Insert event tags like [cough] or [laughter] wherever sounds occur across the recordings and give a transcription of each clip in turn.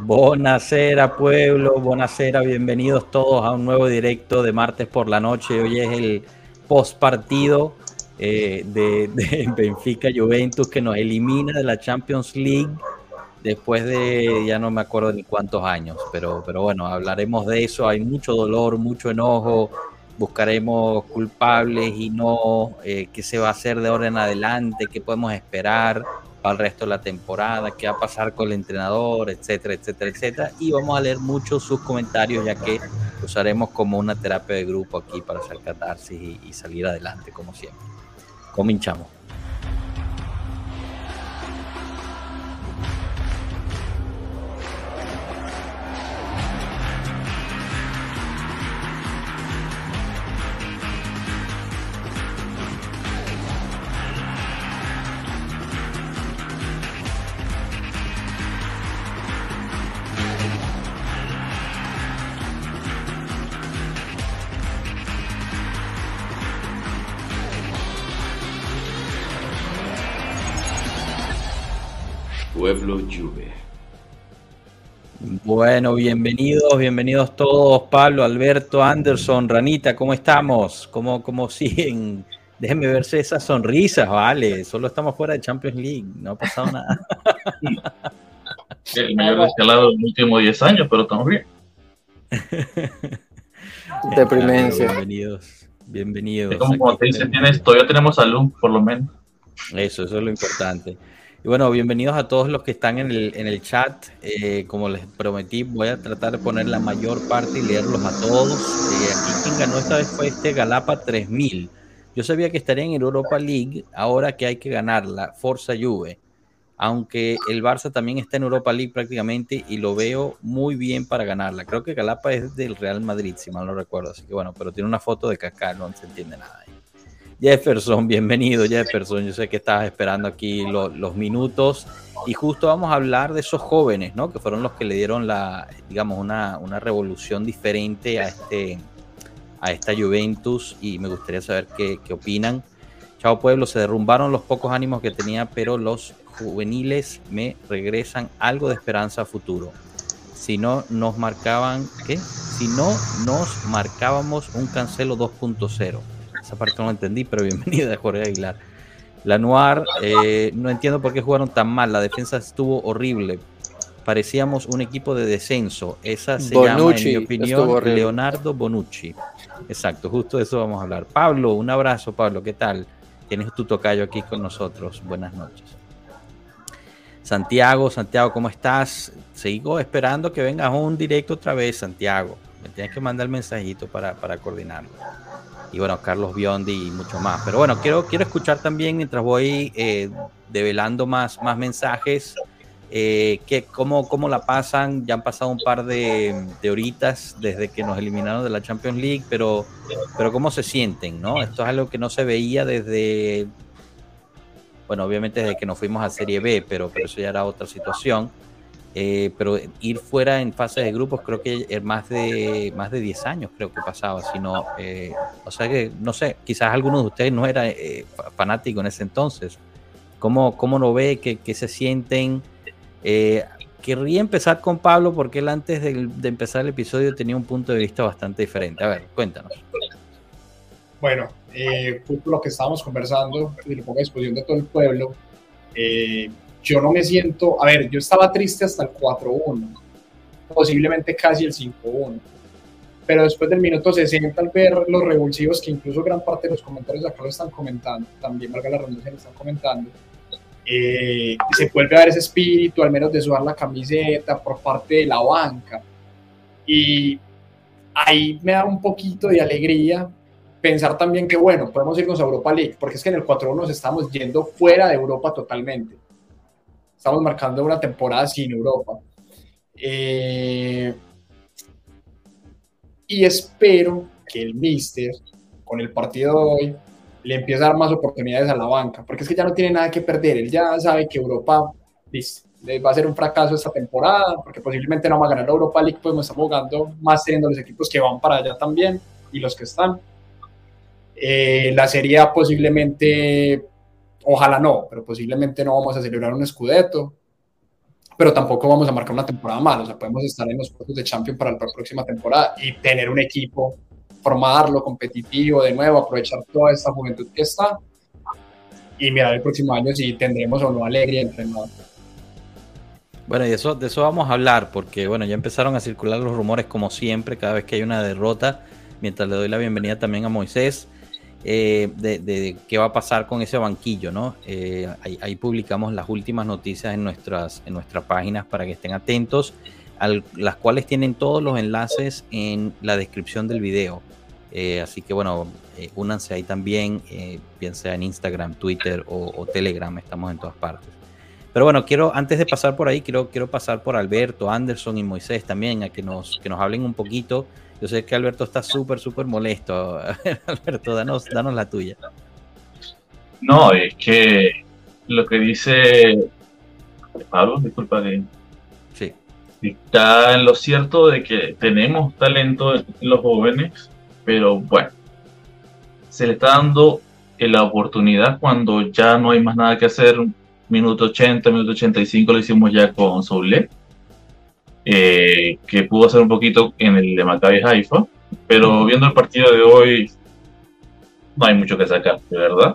Buonasera pueblo, buonasera, bienvenidos todos a un nuevo directo de martes por la noche. Hoy es el post partido eh, de, de, [laughs] Benfica Juventus que nos elimina de la Champions League después de ya no me acuerdo ni cuántos años, pero, pero bueno, hablaremos de eso. Hay mucho dolor, mucho enojo, buscaremos culpables y no eh, qué se va a hacer de ahora en adelante, qué podemos esperar el resto de la temporada, qué va a pasar con el entrenador, etcétera, etcétera, etcétera. Y vamos a leer muchos sus comentarios ya que usaremos como una terapia de grupo aquí para hacer catarsis y, y salir adelante como siempre. Cominchamos. Bueno, bienvenidos, bienvenidos todos, Pablo, Alberto, Anderson, Ranita, ¿cómo estamos? ¿Cómo, cómo [laughs] siguen? Déjenme verse esas sonrisas, vale. Solo estamos fuera de Champions League, no ha pasado nada. El mayor escalado de los últimos 10 años, pero estamos bien. [laughs] Deprimencia. Bienvenidos, bienvenidos. Es como te dice, tienes, todavía tenemos salud, por lo menos. Eso, eso es lo importante. Bueno, bienvenidos a todos los que están en el, en el chat. Eh, como les prometí, voy a tratar de poner la mayor parte y leerlos a todos. Eh, aquí quien ganó esta vez fue este Galapa 3000. Yo sabía que estaría en Europa League, ahora que hay que ganarla, Forza Juve. Aunque el Barça también está en Europa League prácticamente y lo veo muy bien para ganarla. Creo que Galapa es del Real Madrid, si mal no recuerdo. Así que bueno, pero tiene una foto de Kaká, no se entiende nada. Jefferson, bienvenido Jefferson. Yo sé que estabas esperando aquí lo, los minutos y justo vamos a hablar de esos jóvenes, ¿no? Que fueron los que le dieron la, digamos, una, una revolución diferente a este, a esta Juventus y me gustaría saber qué, qué opinan. Chao pueblo, se derrumbaron los pocos ánimos que tenía, pero los juveniles me regresan algo de esperanza a futuro. Si no nos marcaban, ¿qué? Si no nos marcábamos un cancelo 2.0 esa parte no la entendí, pero bienvenida Jorge Aguilar. La Noir, eh, no entiendo por qué jugaron tan mal. La defensa estuvo horrible. Parecíamos un equipo de descenso. Esa se Bonucci, llama, en mi opinión, Leonardo Bonucci. Exacto, justo de eso vamos a hablar. Pablo, un abrazo, Pablo. ¿Qué tal? Tienes tu tocayo aquí con nosotros. Buenas noches. Santiago, Santiago, ¿cómo estás? Sigo esperando que vengas a un directo otra vez, Santiago. Me tienes que mandar el mensajito para, para coordinarlo y bueno, Carlos Biondi y mucho más. Pero bueno, quiero, quiero escuchar también mientras voy eh, develando más, más mensajes, eh, cómo, cómo la pasan. Ya han pasado un par de, de, horitas desde que nos eliminaron de la Champions League, pero, pero cómo se sienten, ¿no? Esto es algo que no se veía desde, bueno, obviamente desde que nos fuimos a Serie B, pero, pero eso ya era otra situación. Eh, pero ir fuera en fase de grupos creo que más de más de 10 años creo que pasaba, sino, eh, o sea que, no sé, quizás algunos de ustedes no era eh, en ese entonces. ¿Cómo, cómo lo ve? ¿Qué, qué se sienten? Eh, querría empezar con Pablo porque él antes de, de, empezar el episodio tenía un punto de vista bastante diferente. A ver, cuéntanos. Bueno, eh, justo lo que estábamos conversando, y lo pongo a disposición de todo el pueblo, eh, yo no me siento, a ver, yo estaba triste hasta el 4-1, posiblemente casi el 5-1, pero después del minuto 60 al ver los revulsivos que incluso gran parte de los comentarios acá lo están comentando, también valga la redundancia, lo están comentando, eh, se vuelve a ver ese espíritu, al menos de sudar la camiseta por parte de la banca. Y ahí me da un poquito de alegría pensar también que, bueno, podemos irnos a Europa League, porque es que en el 4-1 nos estamos yendo fuera de Europa totalmente estamos marcando una temporada sin Europa. Eh, y espero que el Mister, con el partido de hoy, le empiece a dar más oportunidades a la banca, porque es que ya no tiene nada que perder. Él ya sabe que Europa listo, va a ser un fracaso esta temporada, porque posiblemente no va a ganar la Europa League, pues nos estamos jugando más teniendo los equipos que van para allá también y los que están. Eh, la serie posiblemente Ojalá no, pero posiblemente no vamos a celebrar un Scudetto. pero tampoco vamos a marcar una temporada mal, o sea, podemos estar en los puestos de Champions para la próxima temporada y tener un equipo, formarlo competitivo de nuevo, aprovechar toda esta juventud que está y mirar el próximo año si tendremos o no alegría entre nosotros. Bueno, y eso, de eso vamos a hablar, porque bueno, ya empezaron a circular los rumores como siempre, cada vez que hay una derrota, mientras le doy la bienvenida también a Moisés. Eh, de, qué va a pasar con ese banquillo, ¿no? Eh, ahí, publicamos las últimas noticias en nuestras, en páginas para que estén atentos, las cuales tienen todos los enlaces en la descripción del video. Eh, así que bueno, únanse ahí también, bien sea en Instagram, Twitter o, Telegram, estamos en todas partes. Pero bueno, quiero, antes de pasar por ahí, quiero, quiero pasar por Alberto, Anderson y Moisés también, a que nos, que nos hablen un poquito yo sé que Alberto está súper, súper molesto. [laughs] Alberto, danos, danos la tuya. No, es que lo que dice Pablo, disculpa, de, sí. está en lo cierto de que tenemos talento en los jóvenes, pero bueno, se le está dando la oportunidad cuando ya no hay más nada que hacer. Minuto 80, minuto 85 lo hicimos ya con Soulet eh, que pudo hacer un poquito en el de Maccabi Haifa, pero viendo el partido de hoy, no hay mucho que sacar, de verdad.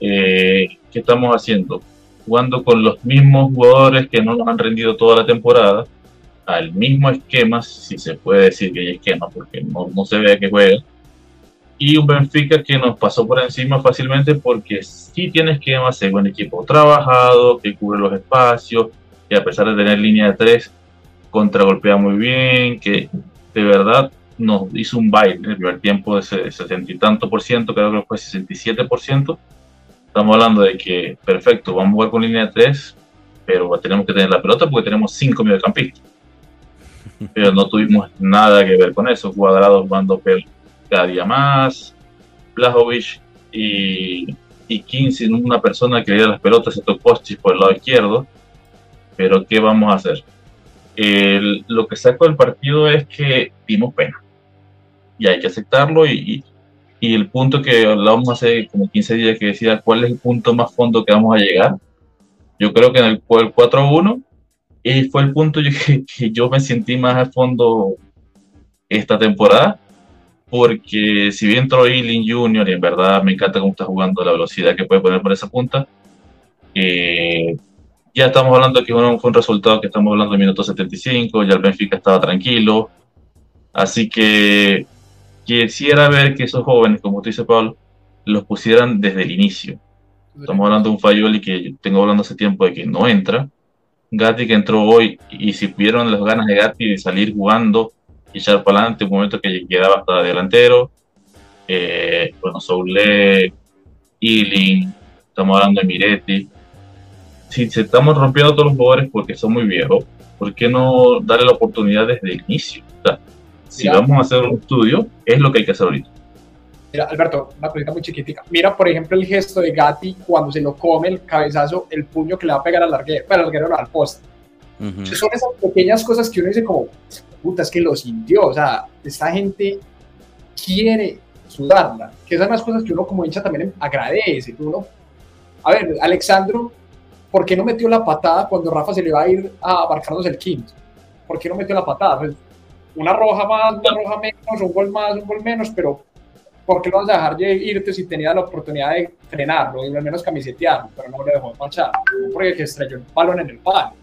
Eh, ¿Qué estamos haciendo? Jugando con los mismos jugadores que no nos han rendido toda la temporada, al mismo esquema, si se puede decir que hay esquema, porque no, no se ve a qué juega, y un Benfica que nos pasó por encima fácilmente porque sí tiene esquema, es un equipo trabajado, que cubre los espacios, y a pesar de tener línea de tres, contragolpea muy bien, que de verdad nos hizo un baile en el primer tiempo de ese 60 y tanto por ciento, creo que fue 67 por ciento. Estamos hablando de que, perfecto, vamos a jugar con línea de 3, pero tenemos que tener la pelota porque tenemos 5 mediocampistas. [laughs] Pero no tuvimos nada que ver con eso. Cuadrados jugando cada día más, Blajovic y, y 15, una persona que le las pelotas, estos postis por el lado izquierdo. Pero ¿qué vamos a hacer? Lo que saco del partido es que dimos pena. Y hay que aceptarlo. Y, el punto que hablábamos hace como 15 días que decía cuál es el punto más fondo que vamos a llegar. Yo creo que en el, 4-1 y fue el punto [laughs] que, yo me sentí más a fondo esta temporada. Porque si bien entró Ealing Jr. y en verdad me encanta cómo está jugando, la velocidad que puede poner por esa punta, eh, ya estamos hablando que fue un resultado que estamos hablando de minuto 75, ya el Benfica estaba tranquilo. Así que quisiera ver que esos jóvenes, como tú dices, Pablo, los pusieran desde el inicio. Estamos hablando de un Fayoli que tengo hablando hace tiempo de que no entra. Gatti que entró hoy y si pudieron las ganas de Gatti de salir jugando y echar para adelante, un momento que quedaba hasta delantero. Eh, bueno, Soule, Ealing, estamos hablando de Miretti si se estamos rompiendo todos los jugadores porque son muy viejos, ¿por qué no darle la oportunidad desde el inicio? si vamos a hacer un estudio, es lo que hay que hacer ahorita. Mira, Alberto, una cosita muy chiquitica. Mira, por ejemplo, el gesto de Gatti cuando se lo come el cabezazo, el puño que le va a pegar al larguero, para el larguero no, al poste. Son esas pequeñas cosas que uno dice como, puta, es que lo sintió. O sea, esta gente quiere sudarla. Que son las cosas que uno como hincha también agradece. Uno, a ver, Alexandro ¿por qué no metió la patada cuando Rafa se le va a ir a abarcarnos el quinto? ¿Por qué no metió la patada? Pues, una roja más, una roja menos, un gol más, un gol menos, pero ¿por qué lo vas a dejar irte si tenía la oportunidad de frenarlo y al menos camisetearlo? Pero no lo dejó marchar, porque estrelló el balón en el palo.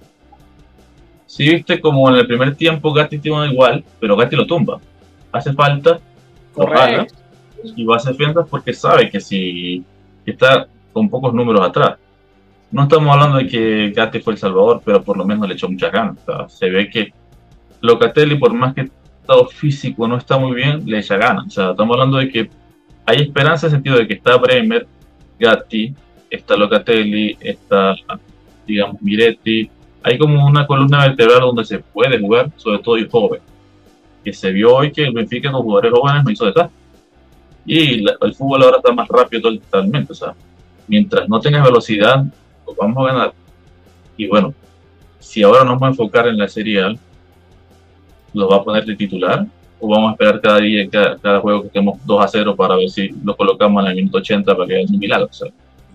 Sí, viste como en el primer tiempo Gatti tiene igual, pero Gatti lo tumba. Hace falta, Correcto. y va a hacer porque sabe que si está con pocos números atrás, no estamos hablando de que Gatti fue el salvador, pero por lo menos le echó muchas ganas. se ve que Locatelli, por más que estado físico no está muy bien, le echa ganas. Estamos hablando de que hay esperanza en el sentido de que está Bremer, Gatti, está Locatelli, está, digamos, Miretti. Hay como una columna vertebral donde se puede jugar, sobre todo y joven. Que se vio hoy que el Benfica con jugadores jóvenes no hizo detrás. Y el fútbol ahora está más rápido totalmente. O sea, mientras no tengas velocidad, vamos a ganar. Y bueno, si ahora nos vamos a enfocar en la Serie A, ¿los va a poner de titular? ¿O vamos a esperar cada día, cada, juego que estemos 2 a 0 para ver si lo colocamos en el minuto 80 para que haya un milagro?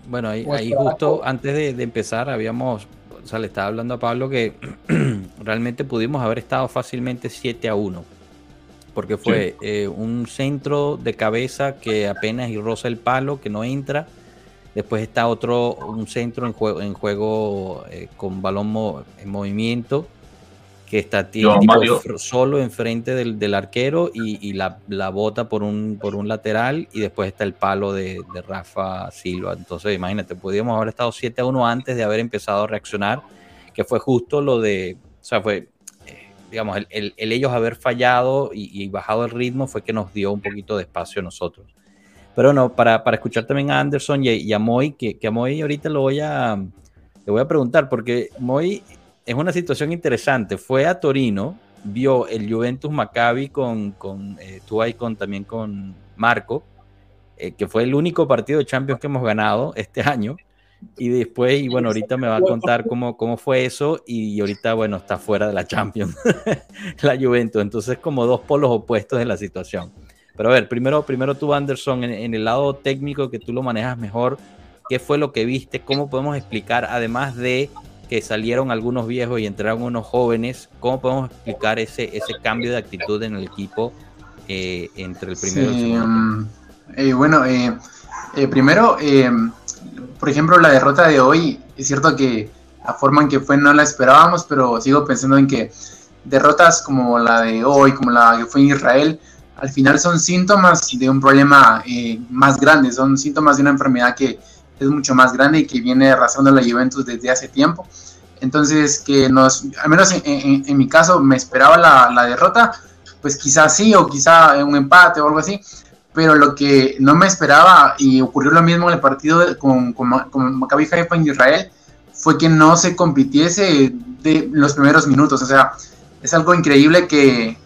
Bueno, ahí, pues, justo antes de, empezar habíamos, o sea, le estaba hablando a Pablo que [clears throat] realmente pudimos haber estado fácilmente 7 a 1. Porque fue eh, un centro de cabeza que apenas y roza el palo, que no entra. Después está otro, un centro en juego, en juego eh, con balón en movimiento que está solo enfrente del, del arquero y, la, la, bota por un, por un lateral y después está el palo de, de, Rafa Silva. Entonces, imagínate, podríamos haber estado 7 a 1 antes de haber empezado a reaccionar, que fue justo lo de, o sea, fue, eh, digamos, el, el, ellos haber fallado y, bajado el ritmo fue que nos dio un poquito de espacio a nosotros. Pero no, para, para escuchar también a Anderson y, a Moy, que, que a Moy ahorita lo voy a, le voy a preguntar, porque Moy es una situación interesante. Fue a Torino, vio el Juventus Maccabi con, con eh, tú con, también con Marco, eh, que fue el único partido de Champions que hemos ganado este año. Y después, y bueno, ahorita me va a contar cómo, cómo fue eso. Y ahorita, bueno, está fuera de la Champions, [laughs] la Juventus. Entonces, como dos polos opuestos de la situación. Pero a ver, primero, primero tú, Anderson, en, en el lado técnico que tú lo manejas mejor, ¿qué fue lo que viste? ¿Cómo podemos explicar, además de que salieron algunos viejos y entraron unos jóvenes, ¿cómo podemos explicar ese, ese cambio de actitud en el equipo eh, entre el primero y el segundo? Mm, eh, bueno, eh, primero, por ejemplo, la derrota de hoy, es cierto que la forma en que fue no la esperábamos, pero sigo pensando en que derrotas como la de hoy, como la que fue en Israel, al final son síntomas de un problema más grande, son síntomas de una enfermedad que es mucho más grande y que viene arrasando la Juventus desde hace tiempo. Entonces, que nos, al menos en, mi caso, me esperaba la, derrota, pues quizás sí, o quizá un empate o algo así, pero lo que no me esperaba, y ocurrió lo mismo en el partido con, con, con Maccabi Haifa en Israel, fue que no se compitiese de los primeros minutos. O sea, es algo increíble que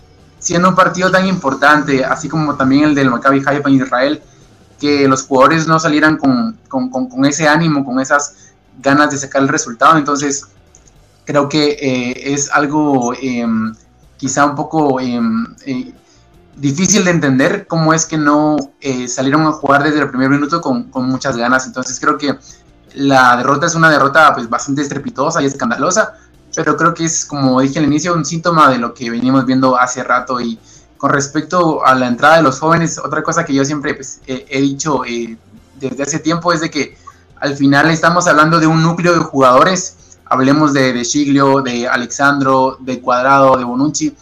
siendo un partido tan importante, así como también el del Maccabi Haifa en Israel, que los jugadores no salieran con, con, con, ese ánimo, con esas ganas de sacar el resultado. Entonces, creo que eh, es algo em, quizá un poco em, eh, difícil de entender cómo es que no eh, salieron a jugar desde el primer minuto con, con, muchas ganas. Entonces, creo que la derrota es una derrota pues, bastante estrepitosa y escandalosa, pero creo que es, como dije al inicio, un síntoma de lo que venimos viendo hace rato. Y con respecto a la entrada de los jóvenes, otra cosa que yo siempre pues, he, dicho eh, desde hace tiempo es de que al final estamos hablando de un núcleo de jugadores, hablemos de, de Chiglio, de Alexandro, de Cuadrado, de Bonucci,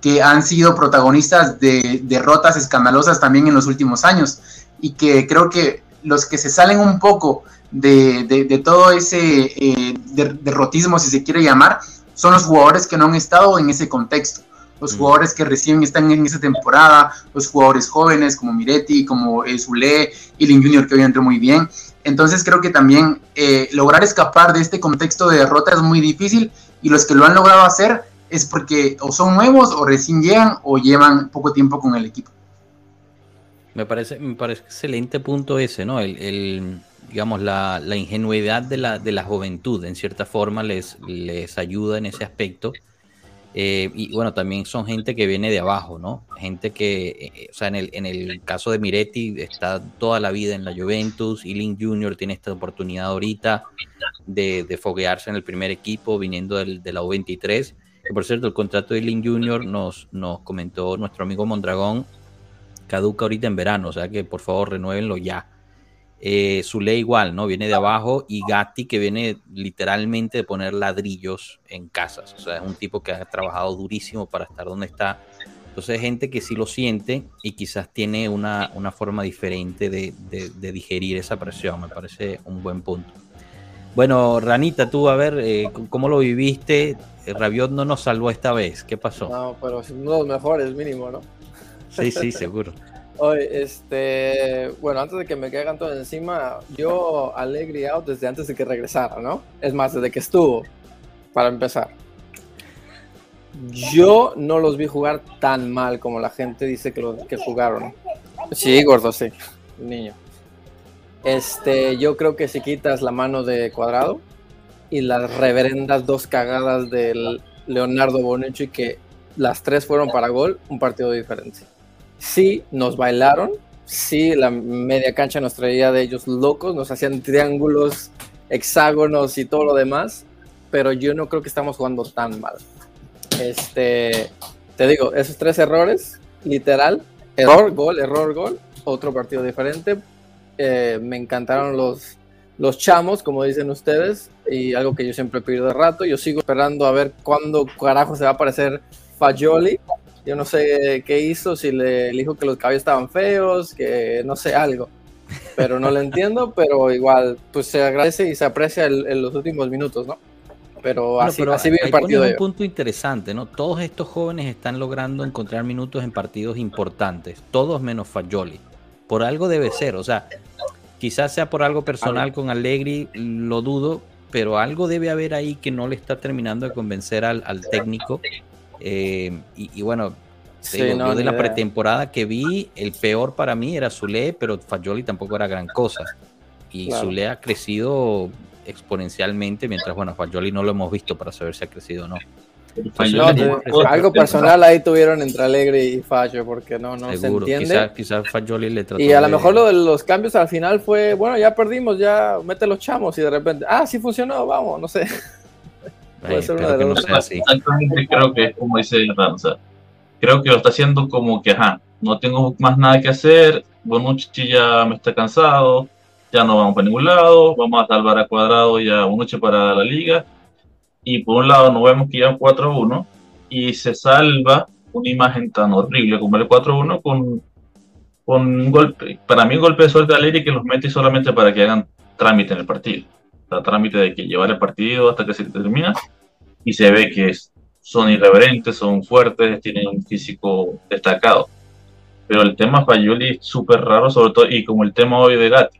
que han sido protagonistas de derrotas escandalosas también en los últimos años. Y que creo que los que se salen un poco de, todo ese eh, derrotismo, si se quiere llamar, son los jugadores que no han estado en ese contexto los jugadores que recién están en esa temporada, los jugadores jóvenes como Miretti, como eh, Zule, Lin Junior que hoy entró muy bien. Entonces creo que también eh, lograr escapar de este contexto de derrota es muy difícil y los que lo han logrado hacer es porque o son nuevos o recién llegan o llevan poco tiempo con el equipo. Me parece, me parece excelente punto ese, ¿no? El, digamos, la, ingenuidad de la, de la juventud, en cierta forma, les, les ayuda en ese aspecto eh, y bueno, también son gente que viene de abajo, ¿no? Gente que, eh, o sea, en el, en el caso de Miretti está toda la vida en la Juventus, Link Jr. tiene esta oportunidad ahorita de, de foguearse en el primer equipo viniendo del, de la U23. Que por cierto, el contrato de Link Jr. nos, nos comentó nuestro amigo Mondragón, caduca ahorita en verano, o sea que por favor renuévenlo ya. Eh, Zule igual, ¿no? Viene de abajo y Gatti que viene literalmente de poner ladrillos en casas. O sea, es un tipo que ha trabajado durísimo para estar donde está. Entonces, gente que sí lo siente y quizás tiene una, una forma diferente de, de, digerir esa presión. Me parece un buen punto. Bueno, Ranita, tú a ver, eh, ¿cómo lo viviste? Rabiot no nos salvó esta vez. ¿Qué pasó? No, pero uno de los mejores, mínimo, ¿no? Sí, sí, seguro. Oye, este, bueno, antes de que me caigan todo encima, yo alegre desde antes de que regresara, ¿no? Es más, desde que estuvo, para empezar. Yo no los vi jugar tan mal como la gente dice que, lo, que jugaron. Sí, gordo, sí, niño. Este, yo creo que si quitas la mano de Cuadrado y las reverendas dos cagadas del Leonardo Bonucci, que las tres fueron para gol, un partido diferente sí nos bailaron, sí la media cancha nos traía de ellos locos, nos hacían triángulos, hexágonos y todo lo demás, pero yo no creo que estamos jugando tan mal. Este, te digo, esos tres errores, literal, error, gol, error, gol, otro partido diferente. Eh, me encantaron los, los chamos, como dicen ustedes, y algo que yo siempre pido de rato. Yo sigo esperando a ver cuándo carajo se va a aparecer Fagioli. Yo no sé qué hizo, si le, dijo que los caballos estaban feos, que no sé, algo. Pero no lo entiendo, [laughs] pero igual, pues se agradece y se aprecia en los últimos minutos, ¿no? Pero así, así vive el partido. un punto interesante, ¿no? Todos estos jóvenes están logrando encontrar minutos en partidos importantes, todos menos Fagioli. Por algo debe ser, o sea, quizás sea por algo personal con Allegri, lo dudo, pero algo debe haber ahí que no le está terminando de convencer al, técnico. Eh, y, bueno, yo de la pretemporada que vi, el peor para mí era Zule, pero Fagioli tampoco era gran cosa. Y Zule ha crecido exponencialmente, mientras, bueno, Fagioli no lo hemos visto para saber si ha crecido o no. algo personal ahí tuvieron entre Alegre y Fallo, porque no, no se entiende. Quizás le trató Y a lo mejor lo de los cambios al final fue, bueno, ya perdimos, ya mete los chamos y de repente, ah, sí funcionó, vamos, no sé. Puede ser una de no creo que es como dice Ranza. Creo que lo está haciendo como que, ajá, no tengo más nada que hacer, Bonucci ya me está cansado, ya no vamos para ningún lado, vamos a salvar a Cuadrado y a Bonucci para la liga. Y por un lado nos vemos que ya 4-1 y se salva una imagen tan horrible como el 4-1 con, con un golpe, para mí un golpe de suerte a Lery que los mete solamente para que hagan trámite en el partido. O trámite de que llevar el partido hasta que se termina y se ve que son irreverentes, son fuertes, tienen un físico destacado. Pero el tema Fayoli es súper raro, sobre todo, y como el tema hoy de Gatti,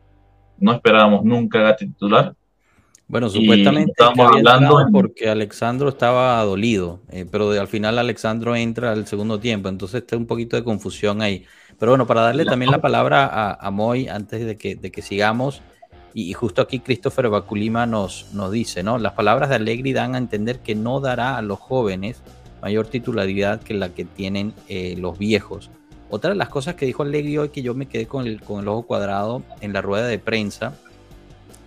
no esperábamos nunca Gatti titular. Bueno, supuestamente estamos hablando porque Alexandro estaba dolido, eh, pero al final Alexandro entra al segundo tiempo, entonces está un poquito de confusión ahí. Pero bueno, para darle también la palabra a, a Moy antes de que, de que sigamos, y, justo aquí Christopher Baculima nos, nos dice, ¿no? Las palabras de Allegri dan a entender que no dará a los jóvenes mayor titularidad que la que tienen eh, los viejos. Otra de las cosas que dijo Allegri hoy que yo me quedé con el, con el ojo cuadrado en la rueda de prensa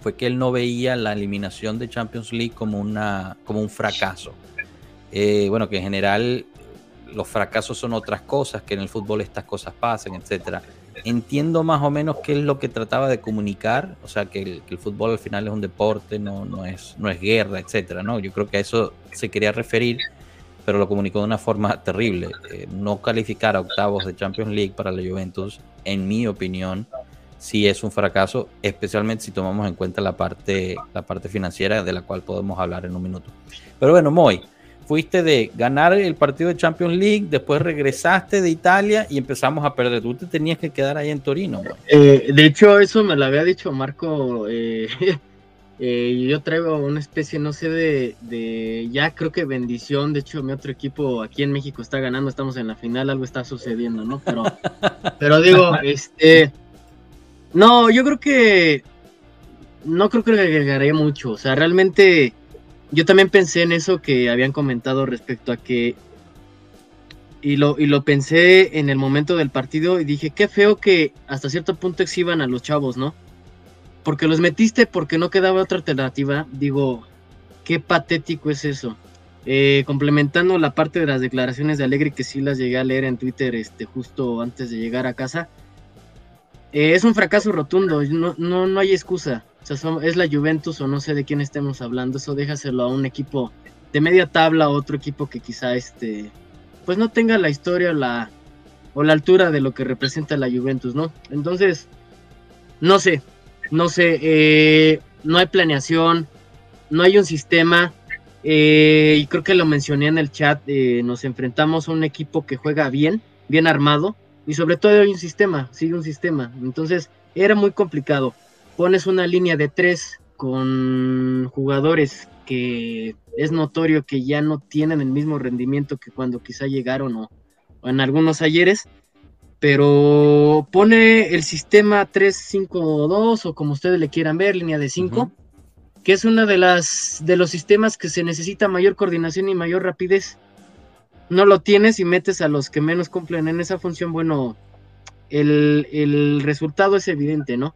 fue que él no veía la eliminación de Champions League como, una, como un fracaso. Eh, bueno, que en general los fracasos son otras cosas, que en el fútbol estas cosas pasan, etc. Entiendo más o menos qué es lo que trataba de comunicar, o sea, que el, fútbol al final es un deporte, no, no, es, no es guerra, etc. ¿no? Yo creo que a eso se quería referir pero lo comunicó de una forma terrible. Eh, no calificar a octavos de Champions League para la Juventus, en mi opinión, sí es un fracaso, especialmente si tomamos en cuenta la parte, la parte financiera de la cual podemos hablar en un minuto. Pero bueno, Moy, fuiste de ganar el partido de Champions League, después regresaste de Italia y empezamos a perder. Tú te tenías que quedar ahí en Torino. Eh, de hecho, eso me lo había dicho Marco eh, [laughs] Eh, yo traigo una especie, no sé, de, ya creo que bendición. De hecho, mi otro equipo aquí en México está ganando, estamos en la final, algo está sucediendo, ¿no? Pero, [laughs] pero digo, este, no, yo creo que, no creo que agregaría mucho. O sea, realmente, yo también pensé en eso que habían comentado respecto a que, y lo, y lo pensé en el momento del partido y dije, qué feo que hasta cierto punto exhiban a los chavos, ¿no? porque los metiste porque no quedaba otra alternativa. Digo, qué patético es eso. Eh, complementando la parte de las declaraciones de Alegre que sí las llegué a leer en Twitter este, justo antes de llegar a casa. Eh, es un fracaso rotundo, no, no, no hay excusa. Es la Juventus o no sé de quién estemos hablando. Eso déjaselo a un equipo de media tabla o otro equipo que quizá este, pues no tenga la historia o la, o la altura de lo que representa la Juventus, ¿no? Entonces, no sé, no sé, eh, no hay planeación, no hay un sistema. Eh, y creo que lo mencioné en el chat, eh, nos enfrentamos a un equipo que juega bien, bien armado, y sobre todo hay un sistema, sigue un sistema. Entonces era muy complicado. Pones una línea de tres con jugadores que es notorio que ya no tienen el mismo rendimiento que cuando quizá llegaron o en algunos ayeres pero pone el sistema 352 o como ustedes le quieran ver, línea de 5, que es uno de las de los sistemas que se necesita mayor coordinación y mayor rapidez. No lo tienes y metes a los que menos cumplen en esa función, bueno, el, resultado es evidente, ¿no?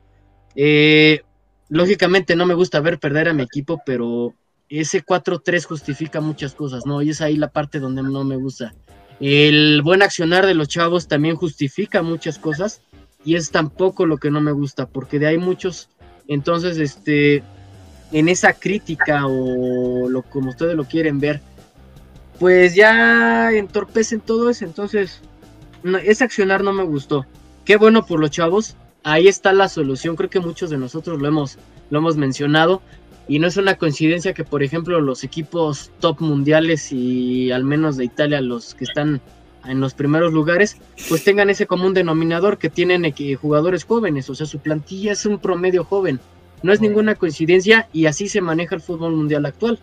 Eh, lógicamente no me gusta ver perder a mi equipo, pero ese 4-3 justifica muchas cosas, ¿no? Y es ahí la parte donde no me gusta. El buen accionar de los chavos también justifica muchas cosas y es tampoco lo que no me gusta, porque de ahí muchos, entonces, este, en esa crítica o lo como ustedes lo quieren ver, pues ya entorpecen todo eso, entonces, ese accionar no me gustó. Qué bueno por los chavos, ahí está la solución, creo que muchos de nosotros lo hemos, lo hemos mencionado, y no es una coincidencia que, por ejemplo, los equipos top mundiales y al menos de Italia, los que están en los primeros lugares, pues tengan ese común denominador que tienen jugadores jóvenes, o sea, su plantilla es un promedio joven. No es ninguna coincidencia y así se maneja el fútbol mundial actual.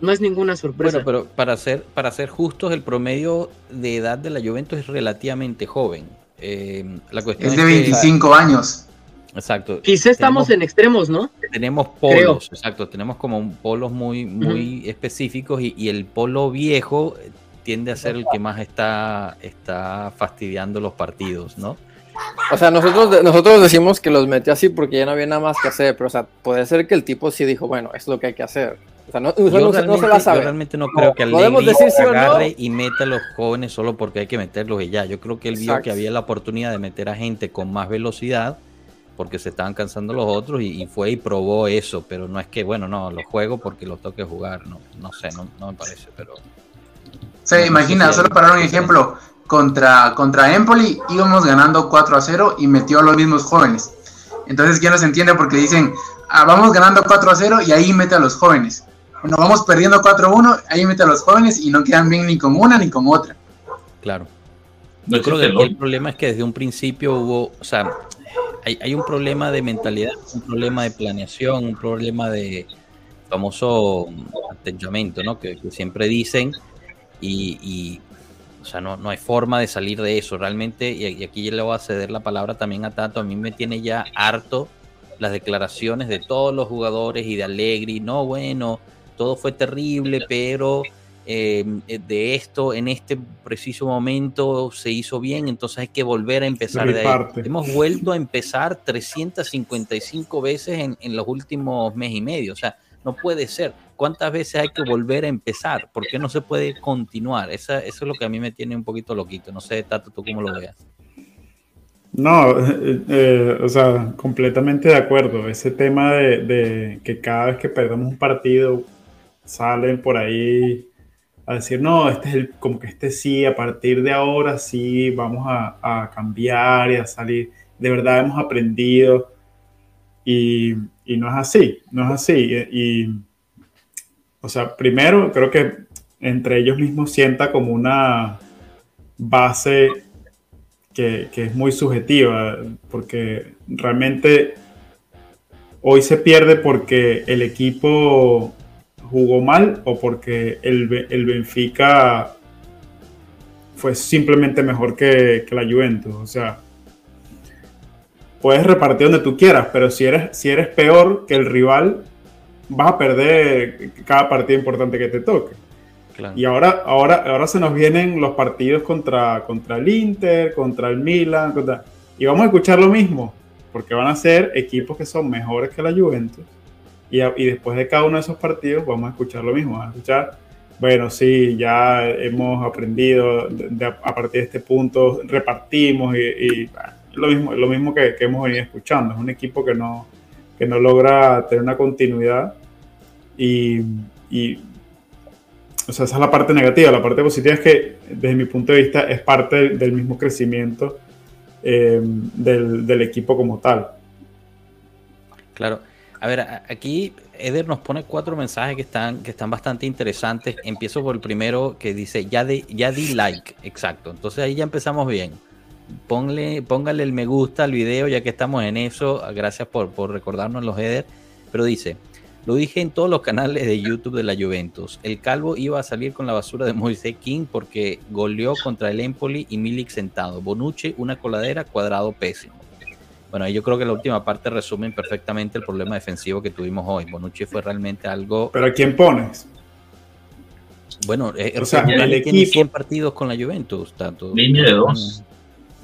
No es ninguna sorpresa. Bueno, pero para ser, para ser justos, el promedio de edad de la Juventus es relativamente joven. Eh, la cuestión es de 25 años. Exacto. Quizá estamos en extremos, ¿no? Tenemos polos, exacto. Tenemos como polos muy, muy específicos y, el polo viejo tiende a ser el que más está, está fastidiando los partidos, ¿no? O sea, nosotros, nosotros decimos que los metió así porque ya no había nada más que hacer, pero o sea, puede ser que el tipo sí dijo, bueno, es lo que hay que hacer. O sea, no, yo no, se la sabe. Yo realmente no creo que Allegri decir agarre y meta a los jóvenes solo porque hay que meterlos y ya. Yo creo que él vio que había la oportunidad de meter a gente con más velocidad porque se estaban cansando los otros y, fue y probó eso, pero no es que, bueno, no, lo juego porque lo toque jugar, no, no sé, no, no me parece, pero se imagina, solo para un ejemplo, contra, contra Empoli íbamos ganando 4 a 0 y metió a los mismos jóvenes. Entonces ya no se entiende porque dicen, ah, vamos ganando 4 a 0 y ahí mete a los jóvenes. Bueno, vamos perdiendo 4 a 1, ahí mete a los jóvenes y no quedan bien ni con una ni con otra. Claro. Yo creo que el, problema es que desde un principio hubo, o sea, hay, un problema de mentalidad, un problema de planeación, un problema de famoso atentamiento, ¿no? Que, que siempre dicen y, o sea, no, no, hay forma de salir de eso. Realmente, y, aquí le voy a ceder la palabra también a Tato, a mí me tiene ya harto las declaraciones de todos los jugadores y de Allegri. No, bueno, todo fue terrible, pero em, de esto en este preciso momento se hizo bien, entonces hay que volver a empezar de ahí. Hemos vuelto a empezar 355 veces en, en los últimos mes y medio. O sea, no puede ser. ¿Cuántas veces hay que volver a empezar? ¿Por qué no se puede continuar? Esa, eso es lo que a mí me tiene un poquito loquito. No sé, Tato, tú cómo lo veas. No, eh, eh, o sea, completamente de acuerdo. Ese tema de, que cada vez que perdemos un partido salen por ahí a decir, no, este es el, como que este sí, a partir de ahora sí vamos a, a cambiar y a salir. De verdad hemos aprendido. Y, y no es así, no es así. Y, o sea, primero creo que entre ellos mismos sienta como una base que, que, es muy subjetiva, porque realmente hoy se pierde porque el equipo jugó mal o porque el, el Benfica fue simplemente mejor que, que la Juventus. O sea, puedes repartir donde tú quieras, pero si eres, si eres peor que el rival, vas a perder cada partido importante que te toque. Y ahora, ahora, ahora se nos vienen los partidos contra, contra el Inter, contra el Milan, y vamos a escuchar lo mismo, porque van a ser equipos que son mejores que la Juventus. Y, y después de cada uno de esos partidos vamos a escuchar lo mismo, vamos a escuchar, bueno, sí, ya hemos aprendido a partir de este punto, repartimos y, lo mismo, lo mismo que, hemos venido escuchando. Es un equipo que no, que no logra tener una continuidad y, o sea, esa es la parte negativa. La parte positiva es que, desde mi punto de vista, es parte del mismo crecimiento eh, del, equipo como tal. Claro. A ver, aquí Eder nos pone cuatro mensajes que están, que están bastante interesantes. Empiezo por el primero que dice, ya, de, ya di like, exacto. Entonces ahí ya empezamos bien ponle, póngale el me gusta al video ya que estamos en eso. Gracias por, por recordarnos los headers. Pero dice, lo dije en todos los canales de YouTube de la Juventus. El calvo iba a salir con la basura de Moise King porque goleó contra el Empoli y Milik sentado. Bonucci, una coladera, cuadrado pésimo. Bueno, yo creo que la última parte resume perfectamente el problema defensivo que tuvimos hoy. Bonucci fue realmente algo. ¿Pero a quién pones? Bueno, eh, o sea, el equipo... tiene 100 partidos con la Juventus. Tanto, Línea de dos.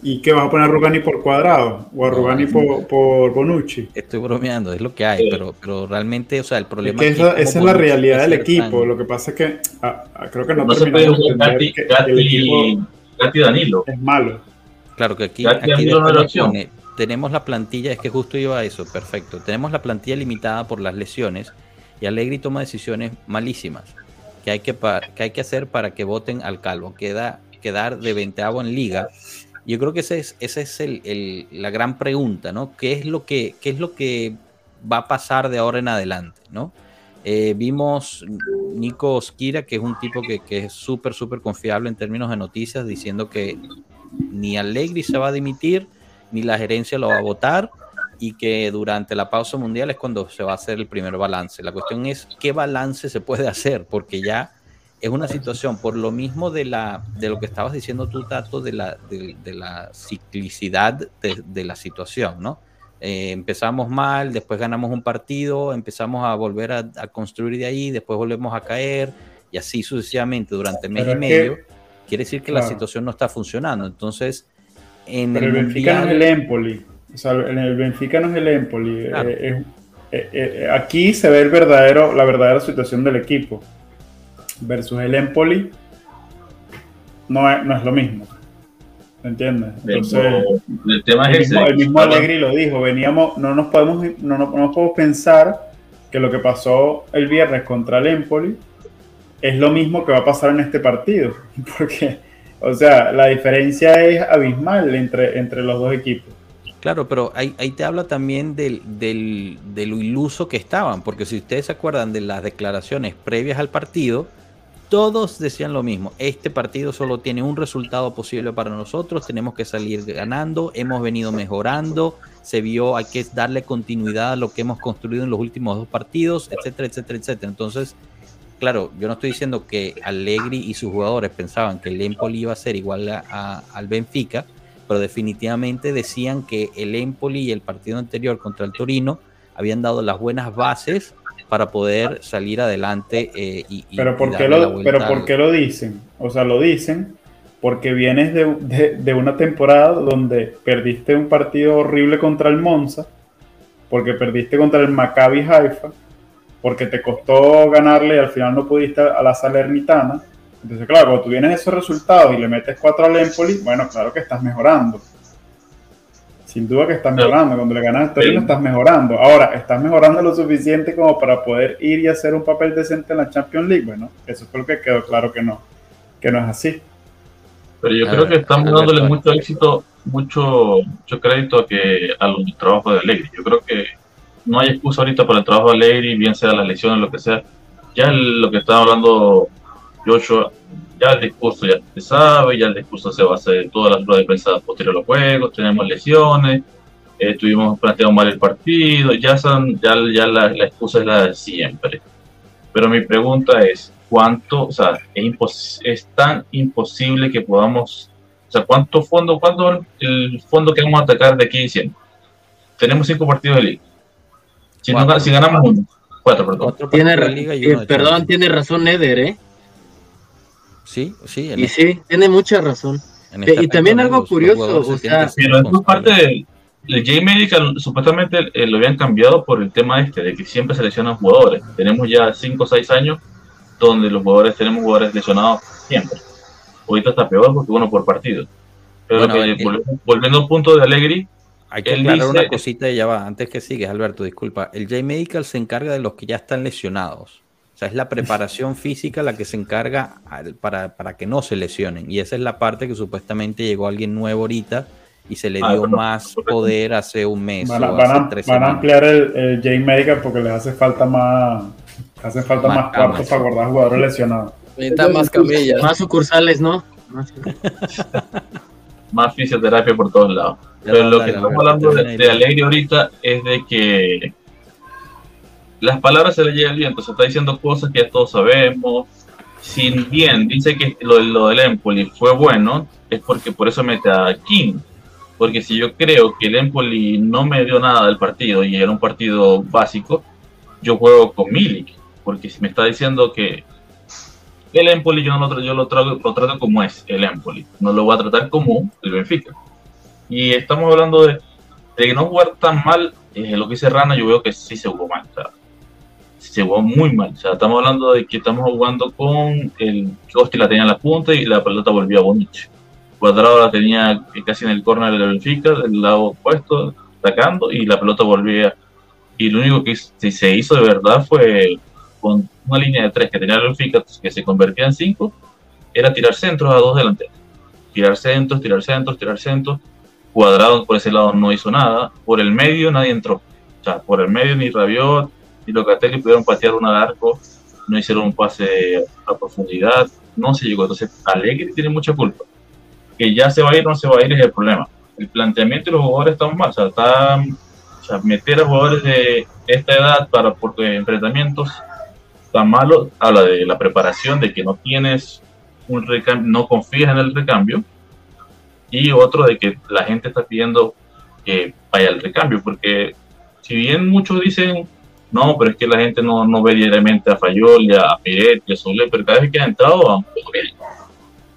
¿Y qué vas a poner a Rugani por cuadrado? ¿O a Rugani por, Bonucci? Estoy bromeando, es lo que hay, pero, pero realmente, o sea, el problema es que esa, es la realidad del equipo. Lo que pasa es que ah, ah, creo que no, no terminamos de entender que el equipo Danilo. es malo. Claro que aquí, aquí tenemos la plantilla, es que justo iba a eso, perfecto. Tenemos la plantilla limitada por las lesiones y Allegri toma decisiones malísimas que hay que, que, hay que hacer para que voten al Calvo. Queda, quedar de veinteavo en liga yo creo que esa es, esa es el, la gran pregunta, ¿no? ¿Qué es, lo que, ¿Qué es lo que va a pasar de ahora en adelante, ¿no? Eh, vimos Nico Oskira, que es un tipo que, que es súper, súper confiable en términos de noticias, diciendo que ni Allegri se va a dimitir, ni la gerencia lo va a votar, y que durante la pausa mundial es cuando se va a hacer el primer balance. La cuestión es qué balance se puede hacer, porque ya es una situación, por lo mismo de, la, de lo que estabas diciendo tú, Tato, de la, de, la ciclicidad de, la situación, ¿no? Eh, empezamos mal, después ganamos un partido, empezamos a volver a, construir de ahí, después volvemos a caer, y así sucesivamente durante mes y medio. quiere decir que la situación no está funcionando. Entonces, en el, Benfica no es el Empoli. O sea, en el Benfica no es el Empoli. Eh, eh, aquí se ve el verdadero, la verdadera situación del equipo versus el Empoli no es, no es lo mismo. ¿Me entiendes? Entonces, el, tema es mismo, el mismo Allegri lo dijo, veníamos, no nos podemos, no, no, no podemos pensar que lo que pasó el viernes contra el Empoli es lo mismo que va a pasar en este partido, [laughs] porque, o sea, la diferencia es abismal entre, entre los dos equipos. Claro, pero ahí, ahí te habla también del, del, de lo iluso que estaban, porque si ustedes se acuerdan de las declaraciones previas al partido, todos decían lo mismo, este partido solo tiene un resultado posible para nosotros, tenemos que salir ganando, hemos venido mejorando, se vio, hay que darle continuidad a lo que hemos construido en los últimos dos partidos, etcétera, etcétera, etcétera. Entonces, claro, yo no estoy diciendo que Allegri y sus jugadores pensaban que el Empoli iba a ser igual al Benfica, pero definitivamente decían que el Empoli y el partido anterior contra el Torino habían dado las buenas bases para poder salir adelante eh, y, pero ¿por qué lo, pero ¿por qué lo dicen? O sea, lo dicen porque vienes de, de, una temporada donde perdiste un partido horrible contra el Monza, porque perdiste contra el Maccabi Haifa, porque te costó ganarle y al final no pudiste a la Salernitana. Entonces, claro, cuando tú vienes esos resultados y le metes cuatro al Empoli, bueno, claro que estás mejorando. Sin duda que estás mejorando. Cuando le ganas a Torino estás mejorando. Ahora, ¿estás mejorando lo suficiente como para poder ir y hacer un papel decente en la Champions League? Bueno, eso fue lo que quedó claro que no, que no es así. Pero yo creo que estamos dándole mucho éxito, mucho, mucho crédito a que al trabajo de Alegri. Yo creo que no hay excusa ahorita para el trabajo de Alegri, bien sea las lesiones, lo que sea. Ya lo que estaba hablando Joshua, ya el discurso ya se sabe, ya el discurso se va a hacer todas las pruebas de prensa posterior a los juegos, tenemos lesiones, eh, tuvimos mal el partido, ya, son, ya, ya la, la, excusa es la de siempre. Pero mi pregunta es, ¿cuánto, o sea, es, es tan imposible que podamos, o sea, cuánto fondo, cuánto el fondo que vamos a atacar de aquí diciendo? Tenemos cinco partidos de liga. Si, si ganamos uno, cuatro, perdón. Tiene, eh, perdón, tiene razón Eder, ¿eh? Sí, sí. Y sí, tiene mucha razón. y también algo curioso, o sea, pero es parte del el J-Medical supuestamente eh, lo habían cambiado por el tema este, de que siempre seleccionan jugadores. Tenemos ya 5 o 6 años donde los jugadores tenemos jugadores lesionados siempre. Ahorita está peor porque uno por partido. Pero volviendo al punto de Alegri, hay que aclarar una cosita y ya va, antes que sigues, Alberto, disculpa. El J-Medical se encarga de los que ya están lesionados es la preparación [laughs] física la que se encarga para, que no se lesionen. Y esa es la parte que supuestamente llegó alguien nuevo ahorita y se le ah, dio más poder hace un mes. Van, a, ampliar el, el Medical porque les hace falta más, hace falta más, cuartos para guardar jugadores lesionados. más camillas. Más sucursales, ¿no? [laughs] Más, fisioterapia por todos lados. Pero lo que estamos hablando de, de Alegre ahorita es de que las palabras se le llegan al viento, se está diciendo cosas que ya todos sabemos. Si bien dice que lo, lo del Empoli fue bueno, es porque por eso mete a King. Porque si yo creo que el Empoli no me dio nada del partido y era un partido básico, yo juego con Milik. Porque si me está diciendo que el Empoli yo, no lo, yo lo, trato, lo trato como es el Empoli, no lo voy a tratar como el Benfica. Y estamos hablando de, de no jugar tan mal, eh, lo que dice Rana, yo veo que sí se jugó mal. O sea, se jugó muy mal. O sea, estamos hablando de que estamos jugando con el Costi la tenía en la punta y la pelota volvió a Bonich. Cuadrado la tenía casi en el corner del Benfica, del lado opuesto, atacando, y la pelota volvía. Y lo único que se hizo de verdad fue con una línea de tres que tenía el Benfica, que se convertía en cinco, era tirar centros a dos delanteros. Tirar centros, tirar centros, tirar centros. Cuadrado por ese lado no hizo nada. Por el medio nadie entró. O sea, por el medio ni Rabiot ni Locatelli pudieron patear un arco, no hicieron un pase a profundidad, no se llegó. Entonces, Alegre tiene mucha culpa que ya se va a ir no se va a ir es el problema. El planteamiento de los jugadores está mal, o sea, está, meter a jugadores de esta edad para por enfrentamientos está malo, habla de la preparación, de que no tienes un recambio, no confías en el recambio, y otro de que la gente está pidiendo que vaya al recambio, porque si bien muchos dicen, no, pero es que la gente no, no ve diariamente a Fayol, a Piret, a Solé, pero cada vez que ha entrado, o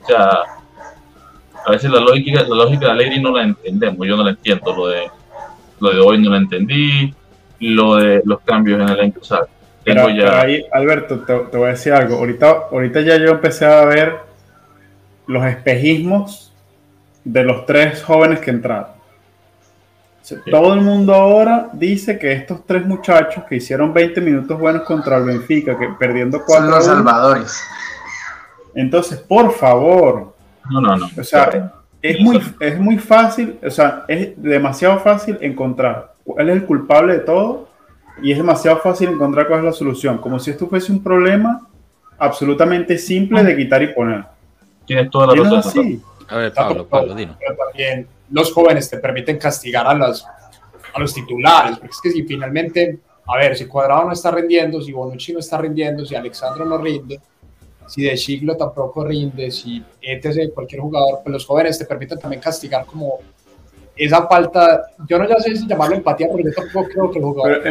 sea, a veces la lógica, la lógica de Alegri no la entendemos, yo no la entiendo, lo de, lo de hoy no la entendí, lo de los cambios en el elenco, pero, ahí, Alberto, te, voy a decir algo, ahorita, ahorita ya yo empecé a ver los espejismos de los tres jóvenes que entraron. Todo el mundo ahora dice que estos tres muchachos que hicieron 20 minutos buenos contra el Benfica, que perdiendo cuatro. Son los salvadores. Entonces, por favor, no, no, no. O sea, es muy, es muy fácil, o sea, es demasiado fácil encontrar cuál es el culpable de todo y es demasiado fácil encontrar cuál es la solución, como si esto fuese un problema absolutamente simple de quitar y poner. Tienes toda la razón. A ver, Pablo, Pablo, dino. también los jóvenes te permiten castigar a, las, a los titulares, porque es que si finalmente, a ver, si Cuadrado no está rindiendo, si Bonucci no está rindiendo, si Alexandro no rinde, si de siglo tampoco rinde, si etc., cualquier jugador, pues los jóvenes te permiten también castigar como esa falta, yo no ya sé si llamarlo empatía, porque yo tampoco creo que el jugador...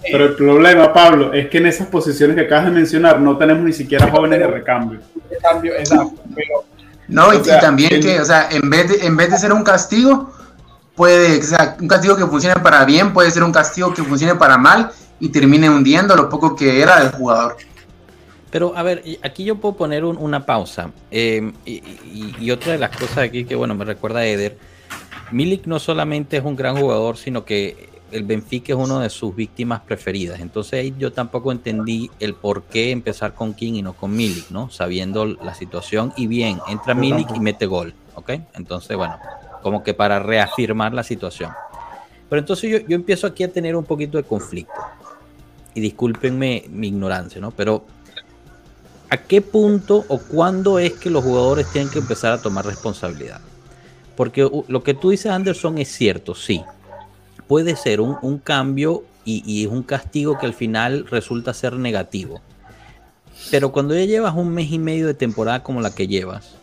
Pero el, problema, Pablo, es que en esas posiciones que acabas de mencionar no tenemos ni siquiera jóvenes de recambio. Recambio, exacto, pero... No, y, también que, o sea, en vez, de, en vez de ser un castigo, puede, o sea, un castigo que funcione para bien, puede ser un castigo que funcione para mal y termine hundiendo lo poco que era del jugador. Pero a ver, aquí yo puedo poner una pausa. Em, y, otra de las cosas aquí que, bueno, me recuerda a Eder. Milik no solamente es un gran jugador, sino que el Benfica es uno de sus víctimas preferidas. Entonces ahí yo tampoco entendí el por qué empezar con King y no con Milik, ¿no? Sabiendo la situación. Y bien, entra Milik y mete gol, ¿ok? Entonces, bueno, como que para reafirmar la situación. Pero entonces yo, yo empiezo aquí a tener un poquito de conflicto. Y discúlpenme mi ignorancia, ¿no? Pero ¿A qué punto o cuándo es que los jugadores tienen que empezar a tomar responsabilidad? Porque lo que tú dices, Anderson, es cierto, sí. Puede ser un, cambio y, es un castigo que al final resulta ser negativo. Pero cuando ya llevas un mes y medio de temporada como la que llevas,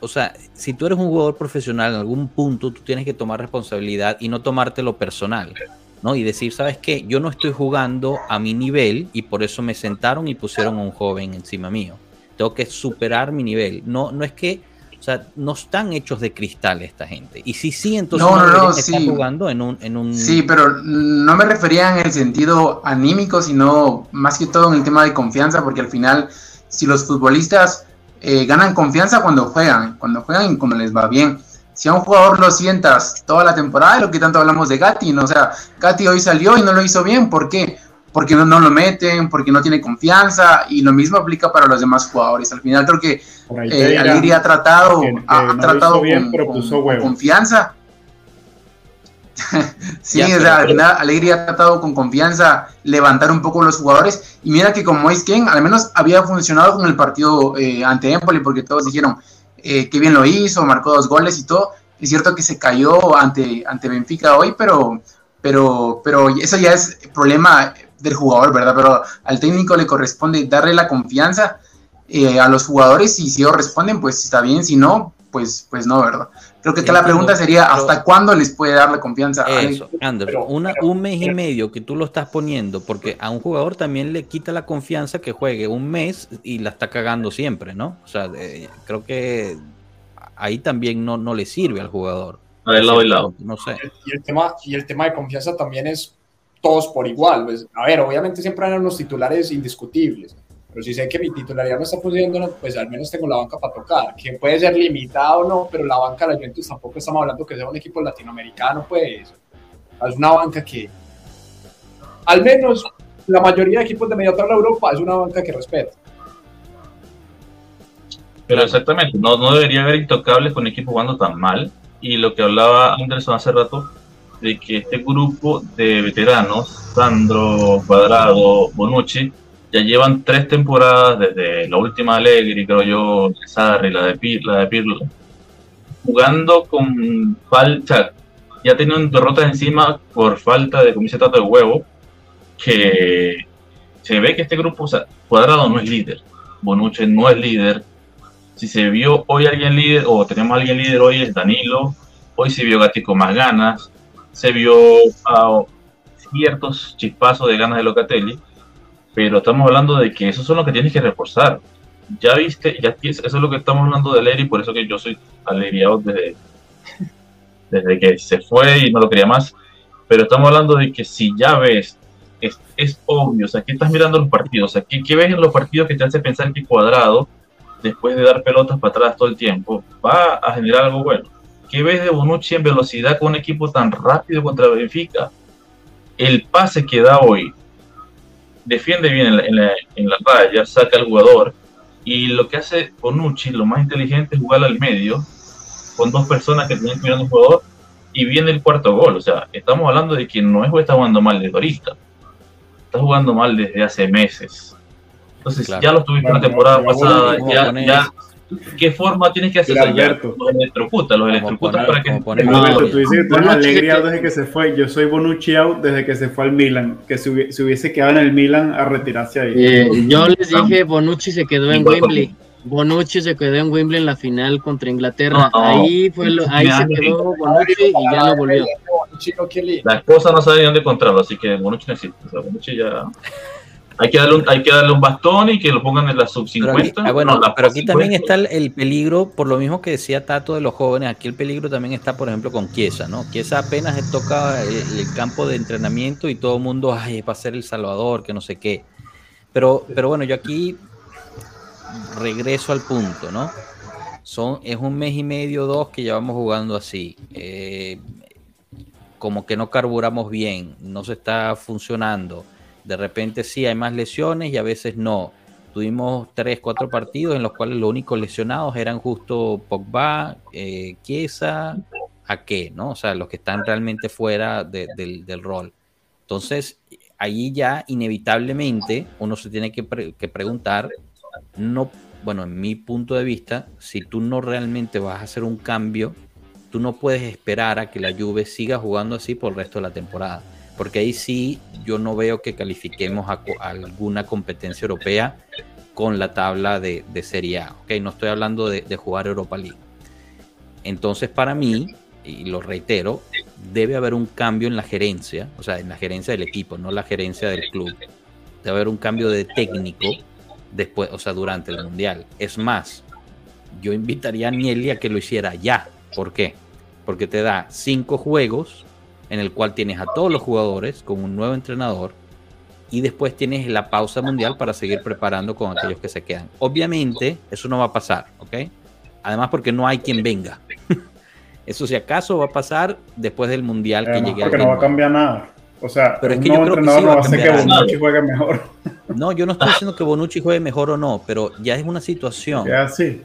o sea, si tú eres un jugador profesional en algún punto, tú tienes que tomar responsabilidad y no tomártelo personal. ¿no? Y decir, ¿sabes qué? Yo no estoy jugando a mi nivel y por eso me sentaron y pusieron a un joven encima mío. Tengo que superar mi nivel. No, no es que, o sea, no están hechos de cristal esta gente. Y si sí, entonces no, no, sí. jugando en un, en un... Sí, pero no me refería en el sentido anímico, sino más que todo en el tema de confianza, porque al final, si los futbolistas eh, ganan confianza cuando juegan, cuando juegan y cuando les va bien si a un jugador lo sientas toda la temporada, lo que tanto hablamos de Gatti, ¿no? O sea, Gatti hoy salió y no lo hizo bien, ¿por qué? Porque no, no lo meten, porque no tiene confianza, y lo mismo aplica para los demás jugadores. Al final creo que eh, Alegría ha tratado, ha, tratado bien, con, confianza. [laughs] sí, o sea, al final Alegría ha tratado con confianza levantar un poco los jugadores, y mira que como es Ken, al menos había funcionado con el partido eh, ante Empoli, porque todos dijeron, eh, qué bien lo hizo, marcó dos goles y todo. Es cierto que se cayó ante, ante Benfica hoy, pero, pero, pero eso ya es problema del jugador, ¿verdad? Pero al técnico le corresponde darle la confianza eh, a los jugadores y si ellos responden, pues está bien, si no, pues, pues no, ¿verdad? Creo que la pregunta sería, ¿hasta cuándo les puede dar la confianza? Eso, Anderson, un mes y medio que tú lo estás poniendo, porque a un jugador también le quita la confianza que juegue un mes y la está cagando siempre, ¿no? O sea, creo que ahí también no, no le sirve al jugador. A lado y lado. No sé. Y el, tema, y el tema de confianza también es todos por igual. Pues, a ver, obviamente siempre hay unos titulares indiscutibles, pero si sé que mi titularidad no está funcionando, pues al menos tengo la banca para tocar, que puede ser limitado o no, pero la banca de la Juventus tampoco estamos hablando que sea un equipo latinoamericano, pues es una banca que, al menos la mayoría de equipos de media tabla Europa es una banca que respeta. Pero exactamente, no, no debería haber intocables con equipos jugando tan mal. Y lo que hablaba Anderson hace rato, de que este grupo de veteranos, Sandro, Cuadrado, Bonucci, ya llevan tres temporadas desde la última Alegre, creo yo, Sarri, la de, Pirlo, la de Pirlo, jugando con falta, ya teniendo derrotas encima por falta de, como de huevo, que se ve que este grupo, o sea, Cuadrado no es líder, Bonucci no es líder, si se vio hoy alguien líder, o tenemos alguien líder hoy es Danilo, hoy se vio Gatti con más ganas, se vio a ciertos chispazos de ganas de Locatelli, pero estamos hablando de que esos son los que tienes que reforzar. Ya viste, ya eso es lo que estamos hablando de Leri, por eso que yo soy alegriado desde, desde que se fue y no lo quería más. Pero estamos hablando de que si ya ves, es, es obvio, o sea, estás mirando los partidos, o sea, ¿qué, ¿qué, ves en los partidos que te hace pensar que Cuadrado, después de dar pelotas para atrás todo el tiempo, va a generar algo bueno? ¿Qué ves de Bonucci en velocidad con un equipo tan rápido contra Benfica? El pase que da hoy, defiende bien en la, en la, raya, saca al jugador, y lo que hace Bonucci, lo más inteligente es jugar al medio, con dos personas que tienen mirando un jugador, y viene el cuarto gol. O sea, estamos hablando de que no es que está jugando mal de ahorita, está jugando mal desde hace meses. Entonces, ya lo tuviste en la temporada pasada, ya, ya, ¿Qué forma tienes que hacer Alberto. Los electrocutas, los electrocutas para que. Alberto, tú dices que tú eres alegría desde que se fue. Yo soy Bonucci out desde que se fue al Milan. Que se hubiese, quedado en el Milan a retirarse ahí. Eh, yo les dije, Bonucci se quedó en Wembley. Bonucci se quedó en Wembley en la final contra Inglaterra. Ahí fue lo, ahí se quedó Bonucci y ya no volvió. La esposa no sabe dónde encontrarlo, así que Bonucci no existe. O sea, Bonucci ya. Hay que, darle un, hay que darle un bastón y que lo pongan en la sub 50. Ah, bueno, pero aquí también está el, peligro, por lo mismo que decía Tato de los jóvenes, aquí el peligro también está, por ejemplo, con Chiesa, ¿no? Chiesa apenas toca el, el, campo de entrenamiento y todo el mundo, ay, es para ser el Salvador, que no sé qué. Pero, pero bueno, yo aquí regreso al punto, ¿no? Son, es un mes y medio, dos que llevamos jugando así. Eh, como que no carburamos bien, no se está funcionando de repente sí hay más lesiones y a veces no. Tuvimos tres, cuatro partidos en los cuales los únicos lesionados eran justo Pogba, eh, Chiesa, a qué, ¿no? O sea, los que están realmente fuera del, rol. Entonces, ahí ya inevitablemente uno se tiene que, que, preguntar, no, bueno, en mi punto de vista, si tú no realmente vas a hacer un cambio, tú no puedes esperar a que la Juve siga jugando así por el resto de la temporada porque ahí sí yo no veo que califiquemos a, alguna competencia europea con la tabla de, Serie A. ¿okay? No estoy hablando de, jugar Europa League. Entonces, para mí, y lo reitero, debe haber un cambio en la gerencia, o sea, en la gerencia del equipo, no la gerencia del club. Debe haber un cambio de técnico después, o sea, durante el mundial. Es más, yo invitaría a Nieli a que lo hiciera ya. ¿Por qué? Porque te da cinco juegos en el cual tienes a todos los jugadores con un nuevo entrenador y después tienes la pausa mundial para seguir preparando con aquellos que se quedan. Obviamente, eso no va a pasar, ¿ok? Además porque no hay quien venga. [laughs] eso si acaso va a pasar después del mundial que llegue Porque no va a cambiar nada. O sea, pero es que yo creo que sí no va a hacer que Bonucci juegue mejor. [laughs] No, yo no estoy diciendo que Bonucci juegue mejor o no, pero ya es una situación. Ya sí.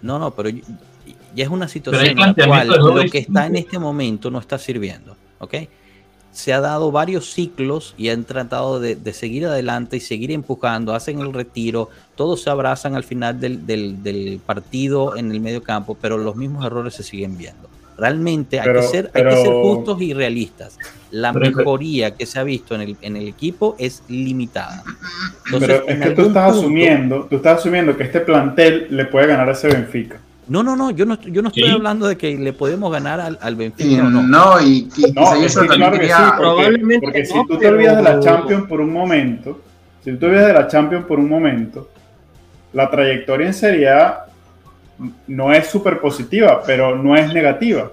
No, no, pero ya es una situación en la cual lo que está en este momento no está sirviendo. ¿Ok? Se ha dado varios ciclos y han tratado de, seguir adelante y seguir empujando, hacen el retiro, todos se abrazan al final del, partido en el medio campo, pero los mismos errores se siguen viendo. Realmente hay, que, ser, hay que ser justos y realistas. La mejoría que se ha visto en el, en el equipo es limitada. pero es que tú estás, asumiendo, tú estás asumiendo que este plantel le puede ganar a ese Benfica. No, no, no, yo no, yo no estoy hablando de que le podemos ganar al, al Benfica. no, no, y, no, eso claro que sí, probablemente porque si tú te olvidas de la Champions por un momento, si tú te olvidas de la Champions por un momento, la trayectoria en Serie A no es súper positiva, pero no es negativa.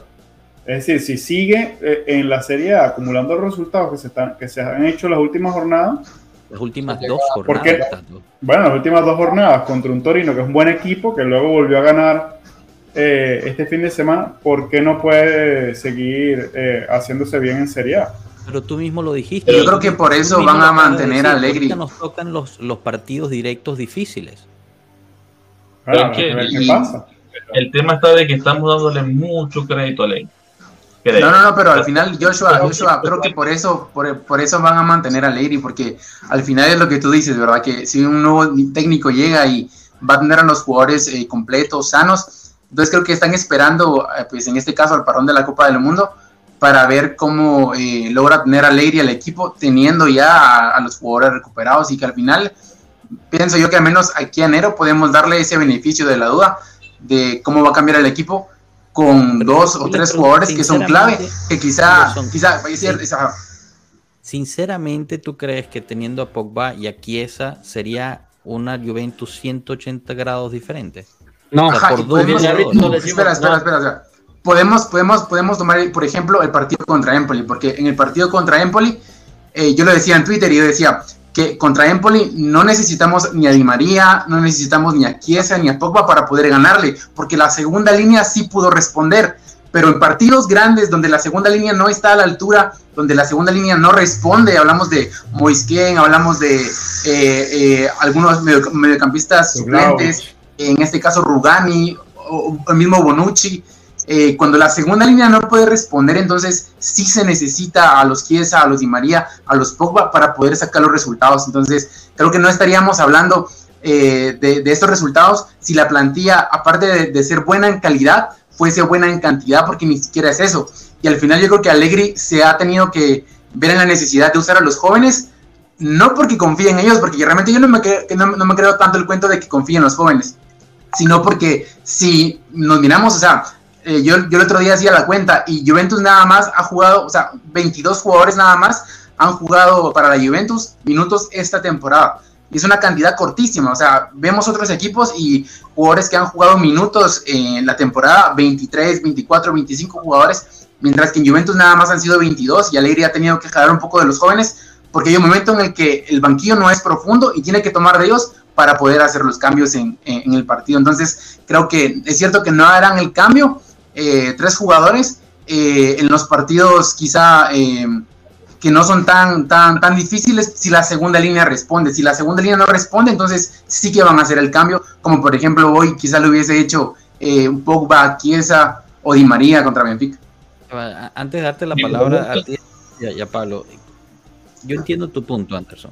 Es decir, si sigue eh, en la serie acumulando los resultados que se, están, que se han hecho las últimas jornadas. Las últimas dos jornadas. bueno, las últimas dos jornadas contra un Torino que es un buen equipo, que luego volvió a ganar eh, este fin de semana, ¿por qué no puede seguir eh, haciéndose bien en Serie A? Pero tú mismo lo dijiste. Yo creo que por eso van a mantener a Allegri. Nos tocan los, los partidos directos difíciles. Ah, ¿qué pasa? El tema está de que estamos dándole mucho crédito a Allegri. No, no, no, pero al final Joshua, Joshua, creo que por eso, por, eso van a mantener a Allegri, porque al final es lo que tú dices, ¿verdad? Que si un nuevo técnico llega y va a tener a los jugadores eh, completos, sanos, entonces creo que están esperando, eh, pues en este caso, al parón de la Copa del Mundo, para ver cómo eh, logra tener a Allegri al equipo, teniendo ya a, los jugadores recuperados y que al final, pienso yo que al menos aquí en enero podemos darle ese beneficio de la duda de cómo va a cambiar el equipo con dos o tres jugadores que son clave, que quizá, quizá, Sinceramente, ¿tú crees que teniendo a Pogba y a Chiesa sería una Juventus 180 grados diferente? No, espera, espera, espera, Podemos, podemos, podemos tomar, por ejemplo, el partido contra Empoli, porque en el partido contra Empoli, eh, yo lo decía en Twitter y yo decía, que contra Empoli no necesitamos ni a Di María, no necesitamos ni a Chiesa ni a Pogba para poder ganarle, porque la segunda línea sí pudo responder, pero en partidos grandes donde la segunda línea no está a la altura, donde la segunda línea no responde, hablamos de Moisquén, hablamos de eh, eh, algunos mediocampistas suplentes, en este caso Rugani, o el mismo Bonucci, eh, cuando la segunda línea no puede responder, entonces sí se necesita a los Chiesa, a los Di María, a los Pogba para poder sacar los resultados. Entonces, creo que no estaríamos hablando eh, de, estos resultados si la plantilla, aparte de, ser buena en calidad, fuese buena en cantidad, porque ni siquiera es eso. Y al final yo creo que Allegri se ha tenido que ver en la necesidad de usar a los jóvenes, no porque confíe en ellos, porque realmente yo no me, no, no me creo tanto el cuento de que confíe en los jóvenes, sino porque si nos miramos, o sea, eh, yo, el otro día hacía la cuenta y Juventus nada más ha jugado, o sea, 22 jugadores nada más han jugado para la Juventus minutos esta temporada. Y es una cantidad cortísima, o sea, vemos otros equipos y jugadores que han jugado minutos en la temporada, 23, 24, 25 jugadores, mientras que en Juventus nada más han sido 22 y Alegría ha tenido que jalar un poco de los jóvenes porque hay un momento en el que el banquillo no es profundo y tiene que tomar de ellos para poder hacer los cambios en, el partido. Entonces, creo que es cierto que no harán el cambio, eh, tres jugadores eh, en los partidos quizá eh, que no son tan, tan, tan difíciles si la segunda línea responde. Si la segunda línea no responde, entonces sí que van a hacer el cambio, como por ejemplo hoy quizá lo hubiese hecho un Pogba, Chiesa o Di María contra Benfica. Antes de darte la palabra a ti y a Pablo, yo entiendo tu punto, Anderson,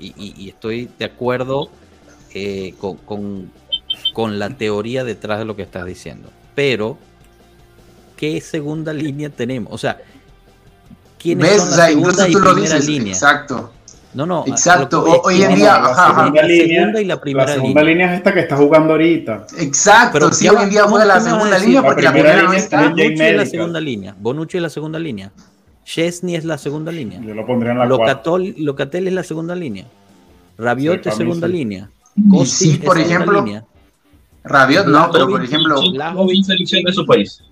y, estoy de acuerdo con, con, con la teoría detrás de lo que estás diciendo, pero qué segunda línea tenemos. O sea, ¿quiénes son la segunda y primera línea? Exacto. No, no. Exacto. Hoy en día, la segunda, línea, y la primera la segunda línea. es esta que está jugando ahorita. Exacto. Pero sí, hoy en día juega la segunda línea porque la primera no está. Bonucci es la segunda línea. Bonucci es la segunda línea. Chesney es la segunda línea. Yo lo pondría en la Locatol, Locatel es la segunda línea. Rabiot es segunda línea. Sí, por ejemplo. Rabiot no, pero por ejemplo. La selección de su país.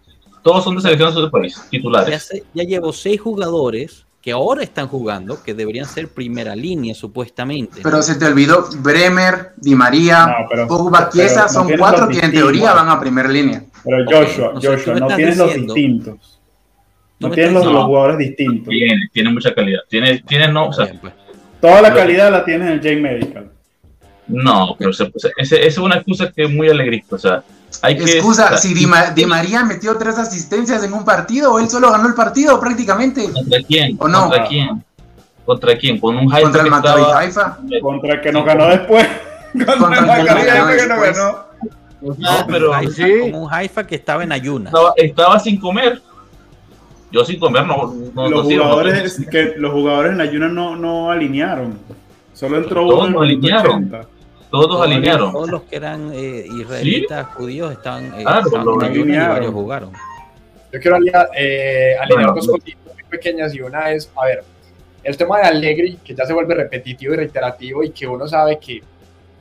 Todos son de selección de su país, titulares. Ya, llevo seis jugadores que ahora están jugando, que deberían ser primera línea supuestamente. Pero se te olvidó Bremer, Di María, Pogba, Chiesa, son cuatro que en teoría van a primera línea. Pero Joshua, Joshua, no tienes los distintos. No tienes los, jugadores distintos. Tiene, tiene mucha calidad. Tiene, tiene no, o sea, pues. Toda la calidad la tiene el J Medical. No, pero esa es una excusa que es muy alegrista. O sea, hay que. Excusa, si Di, María metió tres asistencias en un partido, o él solo ganó el partido prácticamente. ¿Contra quién? ¿O no? ¿Contra quién? ¿Contra quién? Con un Haifa. Contra el Maccabi Haifa. Contra el que nos ganó después. [laughs] Contra, el Maccabi Haifa que nos ganó. No, pero. Sí. Como un Haifa que estaba en ayunas. Estaba, sin comer. Yo sin comer no. los, jugadores, que, los jugadores en ayunas no, no alinearon. Solo entró uno. No alinearon. Todos, alinearon. Todos los que eran eh, israelitas, judíos, estaban, eh, en y varios jugaron. Yo quiero alinear, eh, alinear dos cositas muy pequeñas y una es, a ver, el tema de Allegri, que ya se vuelve repetitivo y reiterativo y que uno sabe que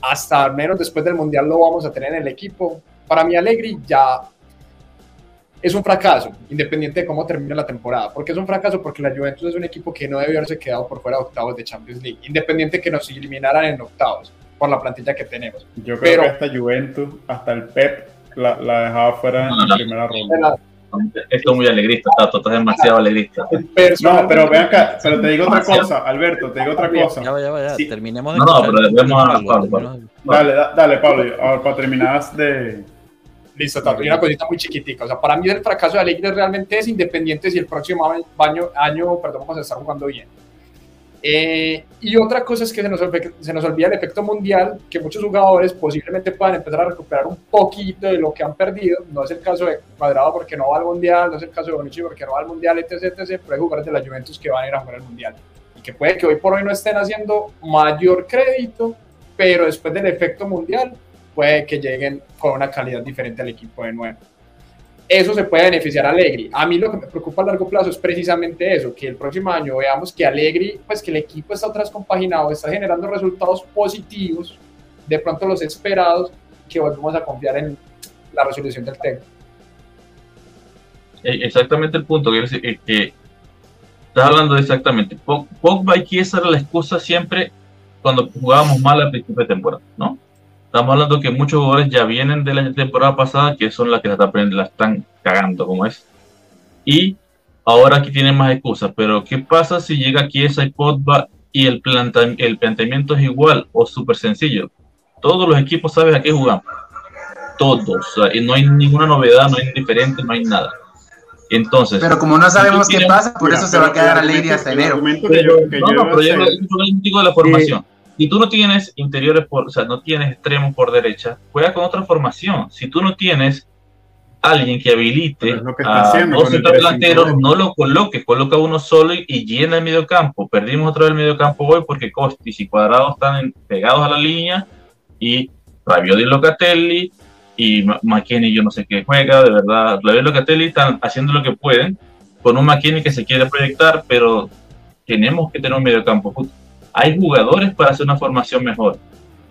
hasta al menos después del Mundial lo vamos a tener en el equipo, para mí Allegri ya es un fracaso, independiente de cómo termine la temporada. porque es un fracaso? Porque la Juventus es un equipo que no debió haberse quedado por fuera de octavos de Champions League, independiente que nos eliminaran en octavos por la plantilla que tenemos. Yo creo que hasta Juventus, hasta el Pep la, dejaba fuera en la primera ronda. Esto es muy alegrista, Tato, estás demasiado alegrista. No, pero ven acá, pero te digo otra cosa, Alberto, te digo otra cosa. Ya, ya, ya, terminemos de No, no, pero debemos a Pablo. Dale, dale, Pablo, para terminar de Listo, y una cosita muy chiquitica. O sea, para mí el fracaso de Alegre realmente es independiente si el próximo año, año perdón, vamos a estar jugando bien. Eh, y otra cosa es que se nos, se nos olvida el efecto mundial, que muchos jugadores posiblemente puedan empezar a recuperar un poquito de lo que han perdido. No es el caso de Cuadrado porque no va al mundial, no es el caso de Bonucci porque no va al mundial, etc, etc. Pero hay jugadores de la Juventus que van a ir a jugar al mundial y que puede que hoy por hoy no estén haciendo mayor crédito, pero después del efecto mundial puede que lleguen con una calidad diferente al equipo de nuevo. Eso se puede beneficiar a Allegri. A mí lo que me preocupa a largo plazo es precisamente eso, que el próximo año veamos que Allegri, pues que el equipo está vez compaginado, está generando resultados positivos, de pronto los esperados, que volvemos a confiar en la resolución del tema. Eh, exactamente el punto que, que estás hablando exactamente. Pogba y Chiesa era la excusa siempre cuando jugábamos mal al principio de temporada, ¿no? Estamos hablando que muchos jugadores ya vienen de la temporada pasada, que son las que la, están cagando, como es. Y ahora aquí tienen más excusas. Pero, ¿qué pasa si llega aquí esa Pogba y el, el planteamiento es igual o súper sencillo? Todos los equipos saben a qué jugamos. Todos. y no hay ninguna novedad, no hay diferente, no hay nada. Entonces. Pero como no sabemos qué pasa, por eso se va a quedar alegre hasta enero. no, no, pero yo no de la formación. Si tú no tienes interiores, por, o sea, no tienes extremos por derecha, juega con otra formación. Si tú no tienes alguien que habilite a dos delanteros, no lo coloques, coloca uno solo y, llena el medio campo. Perdimos otra vez el medio campo hoy porque Costis y Cuadrado están pegados a la línea y Rabiot y Locatelli y McKinney yo no sé qué juega, de verdad, Rabiot y Locatelli están haciendo lo que pueden con un McKinney que se quiere proyectar, pero tenemos que tener un medio campo hay jugadores para hacer una formación mejor.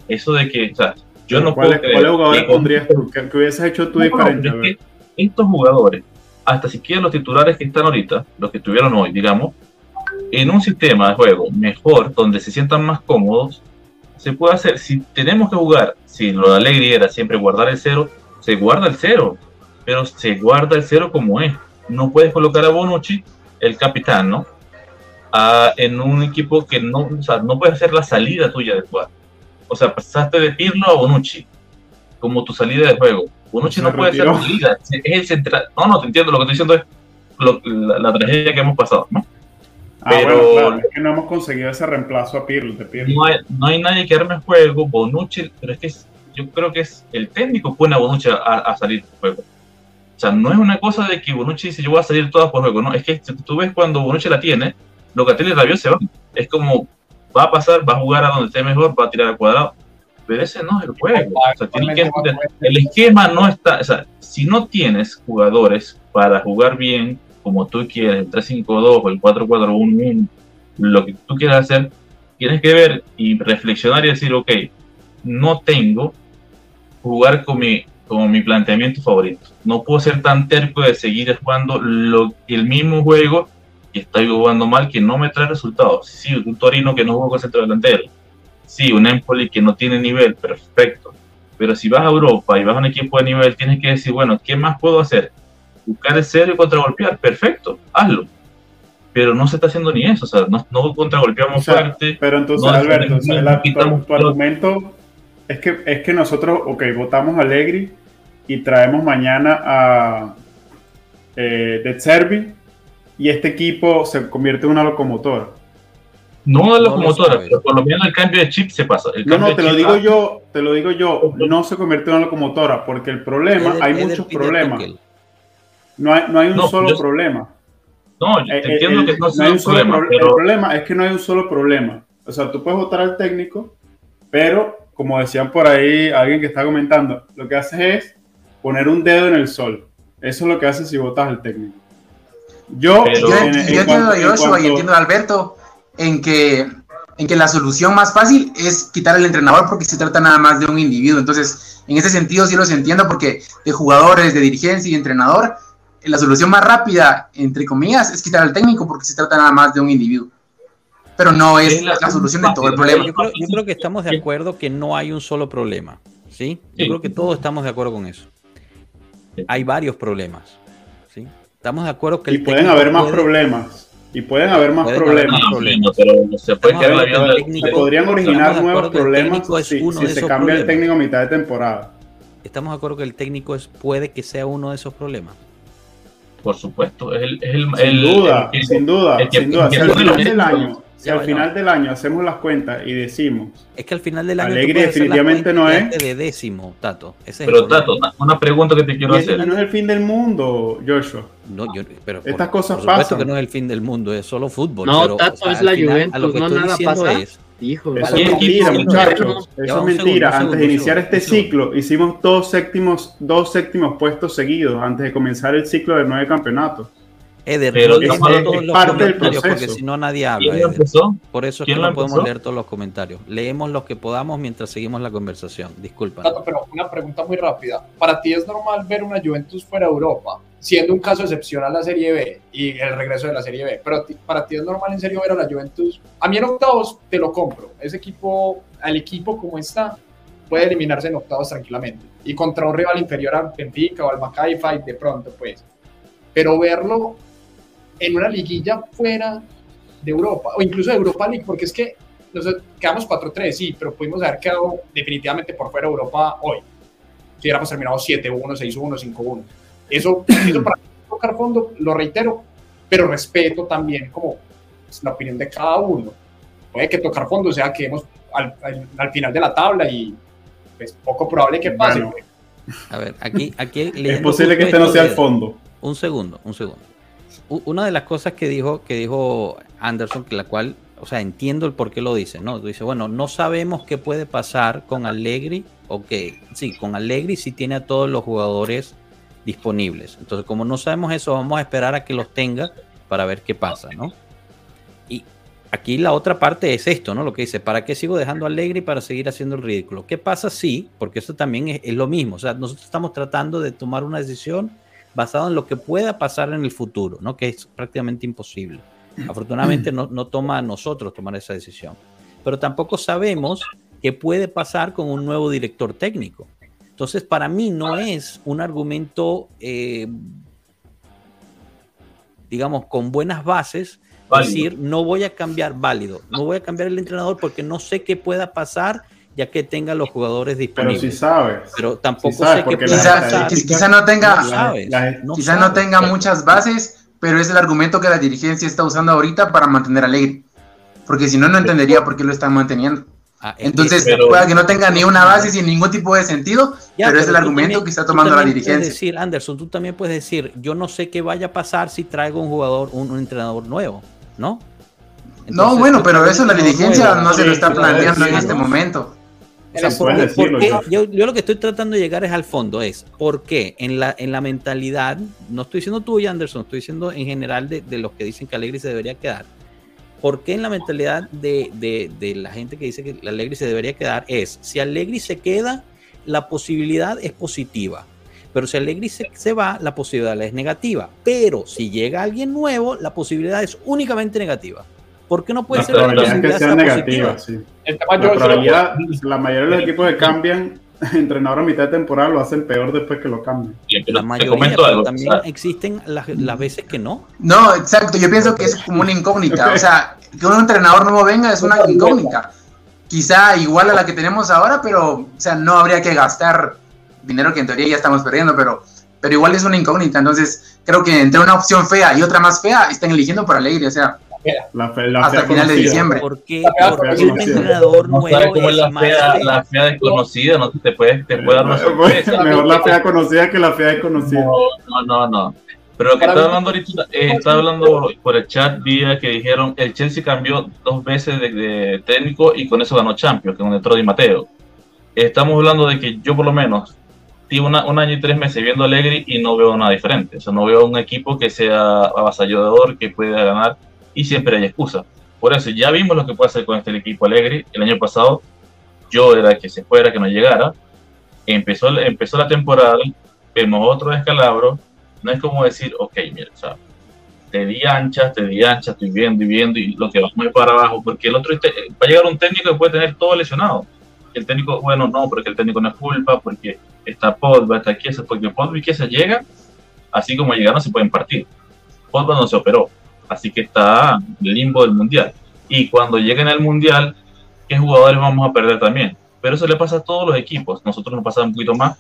Eso de que, o sea, yo no puedo creer. ¿Cuáles jugadores pondrías tú? ¿Qué, hubieses hecho tú diferente? estos jugadores, hasta siquiera los titulares que están ahorita, los que estuvieron hoy, digamos, en un sistema de juego mejor, donde se sientan más cómodos, se puede hacer. Si tenemos que jugar, si lo de alegría era siempre guardar el cero, se guarda el cero, pero se guarda el cero como es. No puedes colocar a Bonucci, el capitán, ¿no? En un equipo que no, o sea, no puede ser la salida tuya de jugar. O sea, pasaste de Pirlo a Bonucci como tu salida de juego. Bonucci no puede ser la salida, es el central. No, no, te entiendo, lo que estoy diciendo es la, tragedia que hemos pasado, ¿no? Ah, pero es que no hemos conseguido ese reemplazo a Pirlo. No, hay, no hay nadie que arme juego, Bonucci, pero es que yo creo que es el técnico pone a Bonucci a, salir de juego. O sea, no es una cosa de que Bonucci dice yo voy a salir todas por juego, no, es que tú ves cuando Bonucci la tiene, Locatelli Rabiot se van. Es como, va a pasar, va a jugar a donde esté mejor, va a tirar al cuadrado. Pero ese no es el juego. el esquema no está, o sea, si no tienes jugadores para jugar bien, como tú quieres, el 3-5-2 o el 4-4-1, lo que tú quieras hacer, tienes que ver y reflexionar y decir, ok, no tengo jugar con mi, como mi planteamiento favorito. No puedo ser tan terco de seguir jugando lo, el mismo juego y estoy jugando mal que no me trae resultados. Sí, un Torino que no juega con centro delantero. Sí, un Empoli que no tiene nivel, perfecto. Pero si vas a Europa y vas a un equipo de nivel, tienes que decir, bueno, ¿qué más puedo hacer? Buscar el cero y contragolpear, perfecto, hazlo. Pero no se está haciendo ni eso, o sea, no, no contragolpeamos fuerte. Pero entonces, Alberto, o sea, tu, argumento es que, es que nosotros, ok, votamos a Allegri y traemos mañana a eh, De Servi y este equipo se convierte en una locomotora. No una locomotora, pero por lo menos el cambio de chip se pasa. no, no, te lo digo yo, te lo digo yo, no se convierte en una locomotora, porque el problema, hay muchos problemas. No hay, no hay un solo problema. No, yo eh, entiendo que no, hay un solo problema. El problema es que no hay un solo problema. O sea, tú puedes votar al técnico, pero como decían por ahí alguien que está comentando, lo que haces es poner un dedo en el sol. Eso es lo que haces si votas al técnico. Yo, entiendo a Joshua y entiendo a Alberto en que, en que la solución más fácil es quitar al entrenador porque se trata nada más de un individuo. Entonces, en ese sentido sí los entiendo porque de jugadores, de dirigencia y entrenador, la solución más rápida, entre comillas, es quitar al técnico porque se trata nada más de un individuo. Pero no es la, solución de todo el problema. Yo creo, que estamos de acuerdo que no hay un solo problema. ¿sí? Yo creo que todos estamos de acuerdo con eso. Hay varios problemas. Estamos de acuerdo que... Y pueden haber más problemas. Y pueden haber más problemas. Pero se, podrían originar nuevos problemas si, se cambia el técnico a mitad de temporada. Estamos de acuerdo que el técnico es, puede que sea uno de esos problemas. Por supuesto, es el, sin, duda, sin duda, sin duda, Si al final del año, si al final del año hacemos las cuentas y decimos. Es que al final del año. Alegre definitivamente no es. De décimo, Tato. pero, Tato, una pregunta que te quiero hacer. No es el fin del mundo, Joshua. No, yo, pero Estas cosas por supuesto que no es el fin del mundo, es solo fútbol. No, Tato, es la Juventus, no nada pasa. Es, Hijo, eso es mentira, muchachos. Eso es mentira. antes de iniciar este ciclo, hicimos dos séptimos, dos séptimos puestos seguidos antes de comenzar el ciclo de nueve campeonatos. Eder, pero es, parte del proceso. Porque si no, nadie habla. Por eso es que no podemos leer todos los comentarios. Leemos los que podamos mientras seguimos la conversación. Disculpa. Pero una pregunta muy rápida. ¿Para ti es normal ver una Juventus fuera de Europa? Siendo un caso excepcional la Serie B y el regreso de la Serie B. Pero para ti es normal en serio ver a la Juventus. A mí en octavos te lo compro. Ese equipo, al equipo como está, puede eliminarse en octavos tranquilamente. Y contra un rival inferior al Benfica o al Maccabi Fight de pronto, pues. Pero verlo en una liguilla fuera de Europa, o incluso de Europa League, porque es que nos quedamos 4-3, sí, pero pudimos haber quedado definitivamente por fuera de Europa hoy. Si hubiéramos terminado 7-1, 6-1, 5-1. Eso, [clears throat] eso para tocar fondo, lo reitero, pero respeto también como la opinión de cada uno. Puede que tocar fondo sea que hemos al, al, final de la tabla y es poco probable que pase. a ver, aquí, aquí es posible que este no sea el fondo. Un segundo, un segundo una de las cosas que dijo, que dijo Anderson, que la cual, o sea, entiendo el por qué lo dice, ¿no? Dice, bueno, no sabemos qué puede pasar con Allegri, o que, sí, con Allegri si tiene a todos los jugadores disponibles. Entonces, como no sabemos eso, vamos a esperar a que los tenga para ver qué pasa, ¿no? Y aquí la otra parte es esto, ¿no? Lo que dice, ¿para qué sigo dejando a Allegri para seguir haciendo el ridículo? ¿Qué pasa si, porque eso también es, es lo mismo, o sea, nosotros estamos tratando de tomar una decisión basado en lo que pueda pasar en el futuro, ¿no? que es prácticamente imposible. Afortunadamente no, no toma a nosotros tomar esa decisión, pero tampoco sabemos qué puede pasar con un nuevo director técnico. Entonces, para mí no es un argumento, eh, digamos, con buenas bases, decir, no voy a cambiar válido, no voy a cambiar el entrenador porque no sé qué pueda pasar ya que tenga los jugadores disponibles. Pero si sabes. Pero tampoco sé que quizá, quizá, no tenga, quizá no tenga muchas bases, pero es el argumento que la dirigencia está usando ahorita para mantener a Alegre. Porque si no, no entendería por qué lo están manteniendo. Ah, Entonces, puede que no tenga ni una base sin ningún tipo de sentido, pero, es el argumento que está tomando la dirigencia. decir, Anderson, tú también puedes decir, yo no sé qué vaya a pasar si traigo un jugador, un, entrenador nuevo, ¿no? no, bueno, pero eso la dirigencia no se lo está planteando en este momento yo, lo que estoy tratando de llegar es al fondo, es por qué en la, en la mentalidad, no estoy diciendo tú y Anderson, estoy diciendo en general de, los que dicen que Alegri se debería quedar, ¿por qué en la mentalidad de, la gente que dice que Alegri se debería quedar es, si Alegri se queda, la posibilidad es positiva, pero si Alegri se, se va, la posibilidad es negativa, pero si llega alguien nuevo, la posibilidad es únicamente negativa. ¿Por qué no puede ser la que sea negativa? Sí. La, la mayoría de los equipos que cambian [laughs] entrenador a mitad de temporada lo hacen peor después que lo cambian. la mayoría, pero también existen las, veces que no. No, exacto. Yo pienso que es como una incógnita. O sea, que un entrenador nuevo venga es una incógnita. Quizá igual a la que tenemos ahora, pero o sea, no habría que gastar dinero que en teoría ya estamos perdiendo, pero, pero igual es una incógnita. Entonces, creo que entre una opción fea y otra más fea, están eligiendo por Alegre. O sea, la fe, la hasta final de diciembre. ¿Por qué? Porque un entrenador no nuevo cómo es la fea, la fea desconocida, no te puede, te puede dar una [laughs] sorpresa. Mejor la fea conocida que la fea desconocida. No, no, no. Pero lo que estaba hablando ahorita, eh, estaba hablando por el chat vía que dijeron el Chelsea cambió dos veces de, de técnico y con eso ganó Champions, con entró Di Mateo. Estamos hablando de que yo por lo menos llevo un año y tres meses viendo Allegri y no veo nada diferente. O sea, no veo un equipo que sea avasallador, que pueda ganar y siempre hay excusa. Por eso ya vimos lo que puede hacer con este equipo Alegre. El año pasado yo era que se fuera, que no llegara. empezó, empezó la temporada, vemos otro descalabro, no es como decir, ok, mira, o sea, te di ancha, te di ancha, estoy viendo y viendo y lo que vamos a para abajo, porque el otro va a llegar un técnico que puede tener todo lesionado. El técnico, bueno, no, porque el técnico no es culpa, porque está Podba, está Kiesa, porque Podba y llega, así como llegaron, se pueden partir. Podba no se operó, así que está el limbo del mundial. Y cuando lleguen al mundial, ¿qué jugadores vamos a perder también? Pero eso le pasa a todos los equipos. Nosotros nos pasa un poquito más,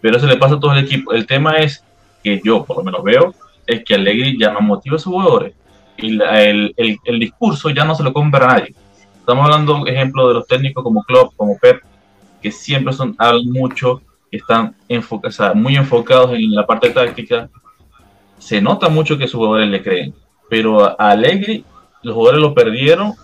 pero eso le pasa a todos los equipos. El tema es que yo, por lo menos, veo es que Allegri ya no motiva a sus jugadores y el, el, discurso ya no se lo compra a nadie. Estamos hablando, ejemplo, de los técnicos como Klopp, como Pep, que siempre son, hablan mucho, están enfocados, muy enfocados en la parte táctica. Se nota mucho que sus jugadores le creen, pero a Allegri los jugadores lo perdieron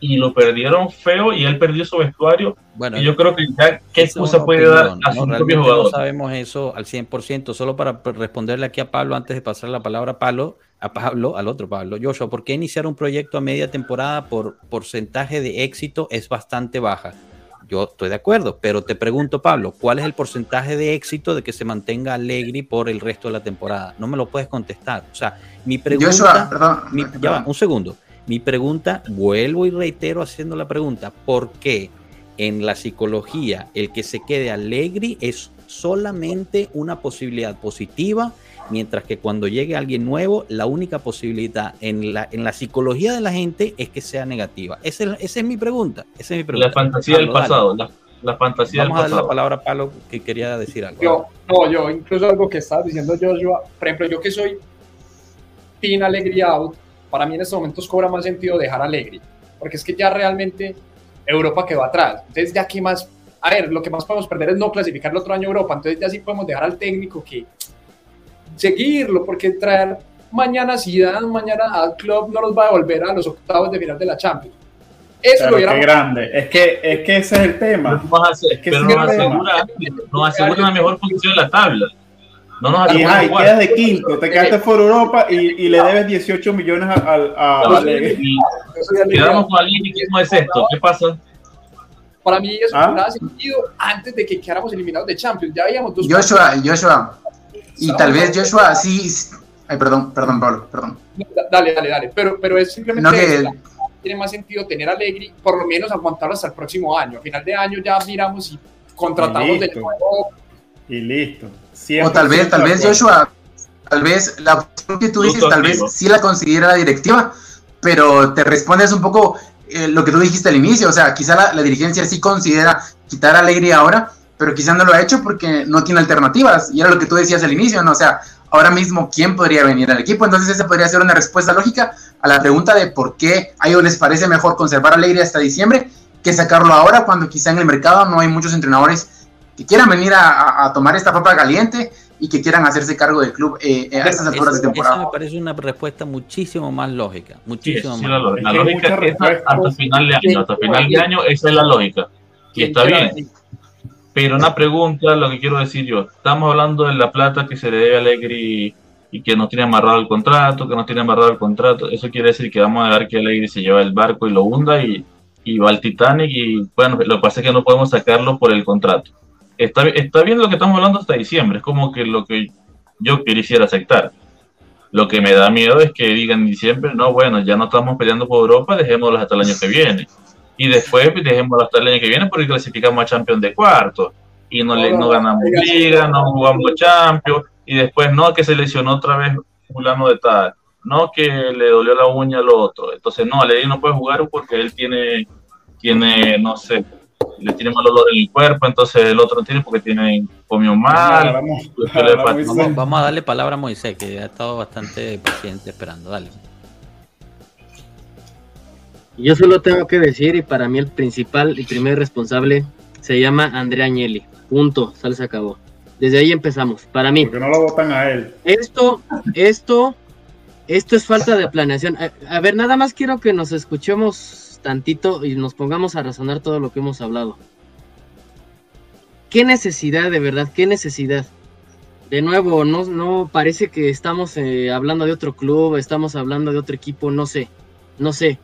y lo perdieron feo y él perdió su vestuario. Bueno, y yo creo que ya, ¿qué excusa puede dar a su propio jugador? No sabemos eso al 100%, solo para responderle aquí a Pablo antes de pasar la palabra a Pablo, a Pablo, al otro Pablo. Joshua, ¿por qué iniciar un proyecto a media temporada por porcentaje de éxito es bastante baja? Yo estoy de acuerdo, pero te pregunto, Pablo, ¿cuál es el porcentaje de éxito de que se mantenga Allegri por el resto de la temporada? No me lo puedes contestar. O sea, mi pregunta. Joshua, perdón, Ya va, un segundo. Mi pregunta, vuelvo y reitero haciendo la pregunta, ¿por qué en la psicología el que se quede alegre es solamente una posibilidad positiva, mientras que cuando llegue alguien nuevo, la única posibilidad en la, en la psicología de la gente es que sea negativa? Esa es, mi pregunta. Esa es mi pregunta. La fantasía del pasado. La, fantasía Vamos del pasado. a darle la palabra a Palo que quería decir algo. Yo, no, yo, incluso algo que estaba diciendo Joshua, por ejemplo, yo que soy Team Alegría Out, para mí en estos momentos cobra más sentido dejar Alegre, porque es que ya realmente Europa quedó atrás. Entonces, ya que más, a ver, lo que más podemos perder es no clasificar el otro año a Europa, entonces ya sí podemos dejar al técnico que seguirlo, porque traer mañana Zidane, mañana al club no nos va a devolver a los octavos de final de la Champions. Eso lo Qué grande. Es que, es que ese es el tema. es que pero nos asegura, nos asegura una mejor posición en la tabla. No nos y, y quedas de quinto, te quedaste por Europa y, y le debes 18 millones al. A, a, Quedamos con alguien que no es esto. ¿Qué pasa? Para mí eso ¿Ah? no da sentido antes de que quedáramos eliminados de Champions. Ya habíamos dos. Joshua, Joshua. Y tal vez Joshua sí. Ay, perdón, perdón, Pablo, perdón. Dale, dale, dale. Pero, pero es simplemente. No que... Tiene más sentido tener a Allegri, por lo menos aguantarlo hasta el próximo año. A final de año ya miramos y contratamos de nuevo. Y listo o tal vez, tal vez Joshua, tal vez la opción que tú dices, tal vez sí la considera la directiva, pero te respondes un poco eh, lo que tú dijiste al inicio, o sea, quizá la, dirigencia sí considera quitar alegría ahora, pero quizá no lo ha hecho porque no tiene alternativas, y era lo que tú decías al inicio, ¿no? O sea, ahora mismo, ¿quién podría venir al equipo? Entonces esa podría ser una respuesta lógica a la pregunta de por qué a ellos les parece mejor conservar alegría hasta diciembre que sacarlo ahora cuando quizá en el mercado no hay muchos entrenadores que quieran venir a, tomar esta papa caliente y que quieran hacerse cargo del club eh, eh, a estas alturas de temporada. Eso me parece una respuesta muchísimo más lógica. Muchísimo más la, lógica. la lógica es hasta final de año. Hasta final de año, esa es la lógica. Y está bien. Pero una pregunta, lo que quiero decir yo. Estamos hablando de la plata que se le debe a Alegri y que no tiene amarrado el contrato, que no tiene amarrado el contrato. Eso quiere decir que vamos a dejar que Alegri se lleve el barco y lo hunda y, va al Titanic. Y bueno, lo que pasa es que no podemos sacarlo por el contrato está, bien lo que estamos hablando hasta diciembre, es como que lo que yo quisiera aceptar. Lo que me da miedo es que digan en diciembre, no, bueno, ya no estamos peleando por Europa, dejémoslo hasta el año que viene. Y después dejémoslo hasta el año que viene porque clasificamos a Champions de cuarto. Y no, le, no ganamos Liga, no jugamos Champions. Y después, no, que se lesionó otra vez fulano de tal. No, que le dolió la uña al otro. Entonces, no, Alegría no puede jugar porque él tiene, tiene no sé, le tiene mal olor en el cuerpo, entonces el otro tiene porque tiene comió mal. Vamos, a darle palabra a Moisés, que ha estado bastante paciente esperando. Dale. Yo solo tengo que decir, y para mí el principal y primer responsable se llama Andrea Agnelli. Punto, sale se acabó. Desde ahí empezamos. Para mí. Porque no lo votan a él. Esto, esto, esto es falta de planeación. a ver, nada más quiero que nos escuchemos tantito y nos pongamos a razonar todo lo que hemos hablado. ¿Qué necesidad de verdad? ¿Qué necesidad? De nuevo, no, no parece que estamos eh, hablando de otro club, estamos hablando de otro equipo, no sé, no sé.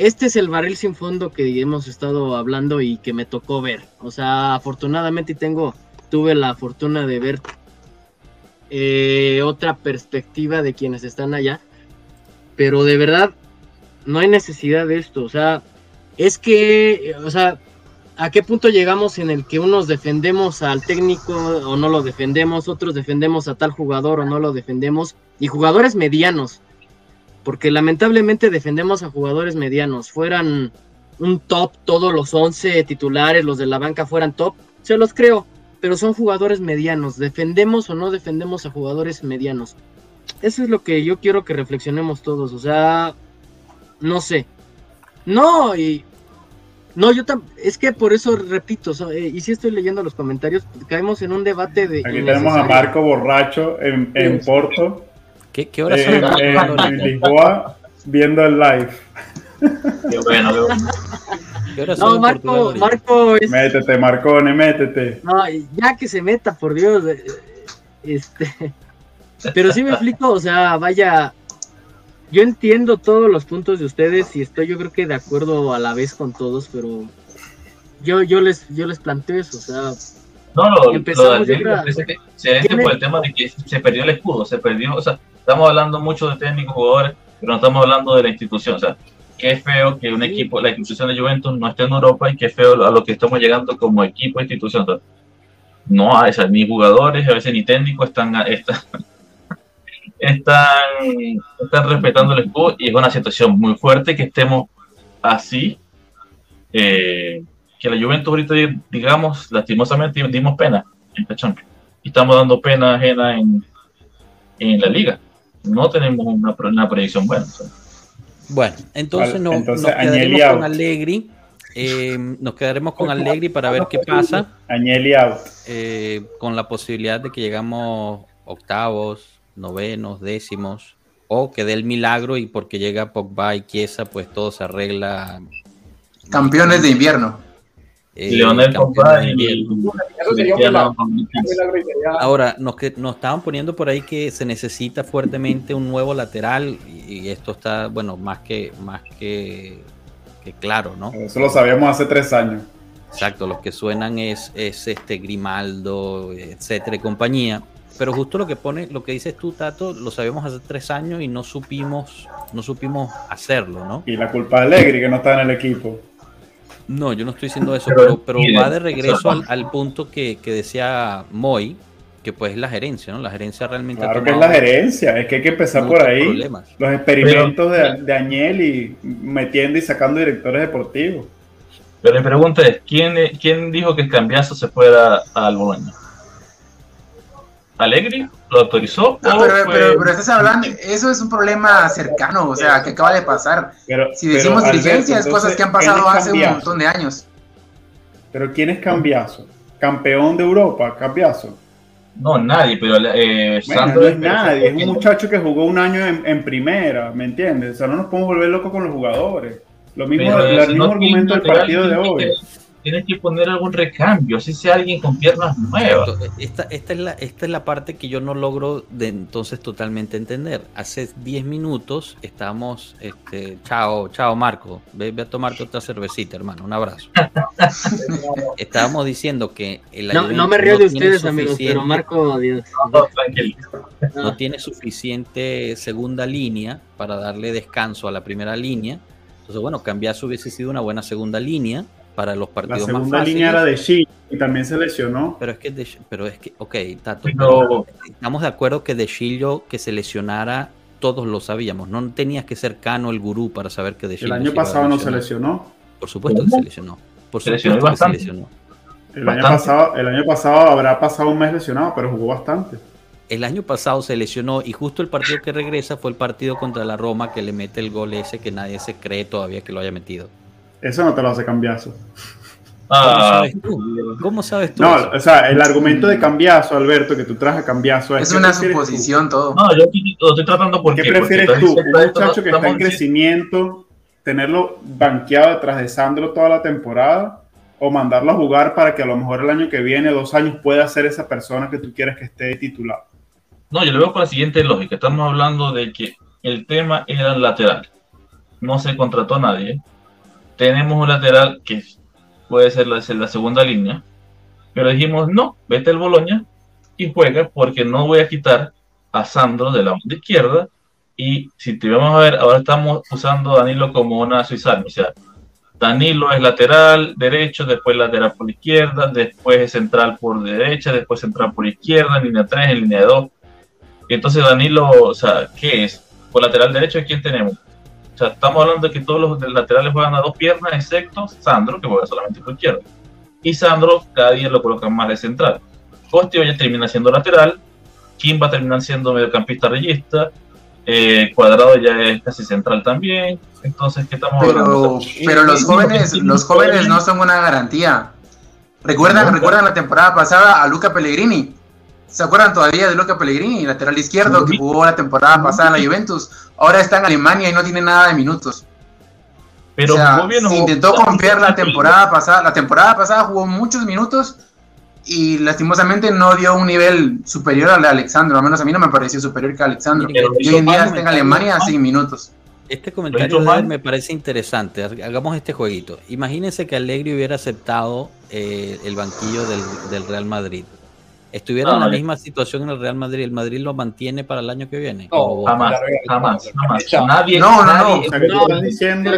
Este es el barril sin fondo que hemos estado hablando y que me tocó ver. O sea, afortunadamente tengo tuve la fortuna de ver eh, otra perspectiva de quienes están allá, pero de verdad no hay necesidad de esto, o sea, es que, o sea, ¿a qué punto llegamos en el que unos defendemos al técnico o no lo defendemos, otros defendemos a tal jugador o no lo defendemos, y jugadores medianos, porque lamentablemente defendemos a jugadores medianos, fueran un top, todos los 11 titulares, los de la banca fueran top, se los creo, pero son jugadores medianos, defendemos o no defendemos a jugadores medianos. Eso es lo que yo quiero que reflexionemos todos, o sea, no sé. No, y no, yo también, es que por eso repito, eh, y si estoy leyendo los comentarios, caemos en un debate de... Aquí tenemos a Marco Borracho en, en Porto. ¿Qué, qué hora son? en, Lisboa, viendo el live. Qué bueno, qué bueno. ¿Qué hora no, Marco, Marco es... Métete, Marcone, métete. No, ya que se meta, por Dios. Eh, este... [laughs] Pero sí me explico, o sea, vaya, yo entiendo todos los puntos de ustedes y estoy yo creo que de acuerdo a la vez con todos, pero yo, yo les yo les planteo eso, o sea, no, lo, lo que se por el tema de que se perdió el escudo, se perdió, o sea, estamos hablando mucho de técnicos, jugadores, pero no estamos hablando de la institución, o sea, qué feo que un equipo, la institución de Juventus no esté en Europa y qué feo a lo que estamos llegando como equipo e institución. no hay, ni jugadores, a veces ni técnicos están, están [laughs] están, están respetando el escudo y es una situación muy fuerte que estemos así. Eh, que la Juventus ahorita, digamos, lastimosamente dimos pena en Y estamos dando pena ajena en, en la liga. No tenemos una, una proyección buena. Bueno, entonces, no, nos quedaremos con Allegri. Eh, nos quedaremos con Allegri para ver qué pasa. Agnelli out. Eh, con la posibilidad de que llegamos octavos, novenos, décimos, o que dé el milagro y porque llega Pogba y Chiesa, pues todo se arregla. Campeones de invierno. Eh, Leonel y Ahora, nos, que, nos estaban poniendo por ahí que se necesita fuertemente un nuevo lateral y, esto está, bueno, más que, más que, que claro, ¿no? Eso lo sabíamos hace tres años. Exacto, los que suenan es, es este Grimaldo, etcétera y compañía pero justo lo que pone, lo que dices tú, Tato, lo sabíamos hace tres años y no supimos, no supimos hacerlo, ¿no? Y la culpa de Allegri que no está en el equipo. No, yo no estoy diciendo eso, pero, pero va de regreso al, punto que, decía Moy, que pues es la gerencia, ¿no? La gerencia realmente. Claro que es la gerencia, es que hay que empezar por ahí. Los experimentos de, de Agnelli metiendo y sacando directores deportivos. Pero mi pregunta es: ¿quién, quién dijo que el cambiazo se fuera al Boloña? Alegri lo autorizó. pero, pero, estás hablando, eso es un problema cercano, o sea, que acaba de pasar. si decimos dirigencias, cosas que han pasado hace un montón de años. Pero ¿quién es Cambiazo? ¿Campeón de Europa, Cambiazo? No, nadie, pero eh, no es nadie, es un muchacho que jugó un año en, primera, ¿me entiendes? O sea, no nos podemos volver locos con los jugadores. Lo mismo, el mismo argumento del partido de hoy tienes que poner algún recambio, así sea alguien con piernas nuevas. Esta, esta, es la, esta es la parte que yo no logro de entonces totalmente entender. Hace 10 minutos estamos, este, chao, chao Marco, ve, a tomarte otra cervecita, hermano, un abrazo. [laughs] Estábamos diciendo que el no, no me río de ustedes, amigos, pero Marco, Dios. no tiene suficiente segunda línea para darle descanso a la primera línea. Entonces, bueno, Cambiazo hubiese sido una buena segunda línea para los partidos más fáciles. La segunda línea era de Shillo y también se lesionó. Pero es que, de, pero es que, ok, Tato, estamos de acuerdo que de Shillo que se lesionara, todos lo sabíamos. No tenías que ser Cano el gurú para saber que de El año pasado no se lesionó. Por supuesto que se lesionó. Por supuesto que se lesionó. El año, pasado, el año pasado habrá pasado un mes lesionado, pero jugó bastante. El año pasado se lesionó y justo el partido que regresa fue el partido contra la Roma que le mete el gol ese que nadie se cree todavía que lo haya metido. Eso no te lo hace cambiazo. Ah. ¿Cómo sabes tú? No, o sea, el argumento de cambiazo, Alberto, que tú traes a cambiazo. Es, una suposición todo. No, yo estoy, tratando por qué. ¿Qué prefieres tú? Un muchacho que está en crecimiento, tenerlo banqueado detrás de Sandro toda la temporada, o mandarlo a jugar para que a lo mejor el año que viene, dos años, pueda ser esa persona que tú quieres que esté titular. No, yo le veo con la siguiente lógica. Estamos hablando de que el tema era lateral. No se contrató a nadie tenemos un lateral que puede ser la, segunda línea, Pero dijimos, no, vete al Boloña y juega porque no voy a quitar a Sandro de la banda izquierda. Y si te vamos a ver, ahora estamos usando Danilo como una suiza. Danilo es lateral derecho, después lateral por izquierda, después es central por derecha, después central por izquierda, en línea 3, en línea 2. Entonces Danilo, o sea, ¿qué es? Por lateral derecho, ¿quién tenemos? O sea, estamos hablando de que todos los laterales juegan a dos piernas, excepto Sandro, que juega solamente por izquierda. Y Sandro cada día lo colocan más de central. Costio ya termina siendo lateral, Kim va a terminar siendo mediocampista reyista, eh, Cuadrado ya es casi central también, entonces, ¿qué estamos pero, Pero los jóvenes, los jóvenes no son una garantía. ¿Recuerdan, ¿Recuerdan la temporada pasada a Luca Pellegrini? ¿Se acuerdan todavía de Luca Pellegrini, lateral izquierdo, que jugó la temporada pasada en la Juventus? Ahora está en Alemania y no tiene nada de minutos. Pero intentó confiar la temporada pasada. La temporada pasada jugó muchos minutos y lastimosamente no dio un nivel superior al de Alexandro. Al menos a mí no me pareció superior que a Alexandro. Y hoy en día está en Alemania sin minutos. Este comentario me parece interesante. Hagamos este jueguito. Imagínense que Allegri hubiera aceptado eh, el banquillo del, Real Madrid. ¿Estuviera en la misma situación en el Real Madrid? ¿El Madrid lo mantiene para el año que viene? No, jamás, jamás, jamás. Nadie, no, no, no. O sea, que tú estás diciendo,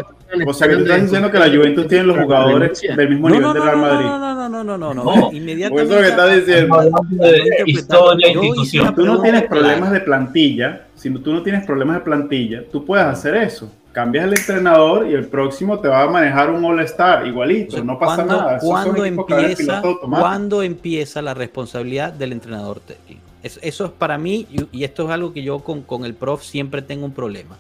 o sea, que tú estás diciendo que la Juventus tiene los jugadores del mismo nivel del Real Madrid. No, no, no, no, no, no, no. Inmediatamente. Eso que estás diciendo. Historia, institución. Tú no tienes problemas de plantilla si tú no tienes problemas de plantilla, tú puedes hacer eso. Cambias el entrenador y el próximo te va a manejar un All-Star igualito, no pasa nada. ¿cuándo empieza, ¿Cuándo empieza la responsabilidad del entrenador técnico? Eso, es para mí, y esto es algo que yo con, con el prof siempre tengo un problema.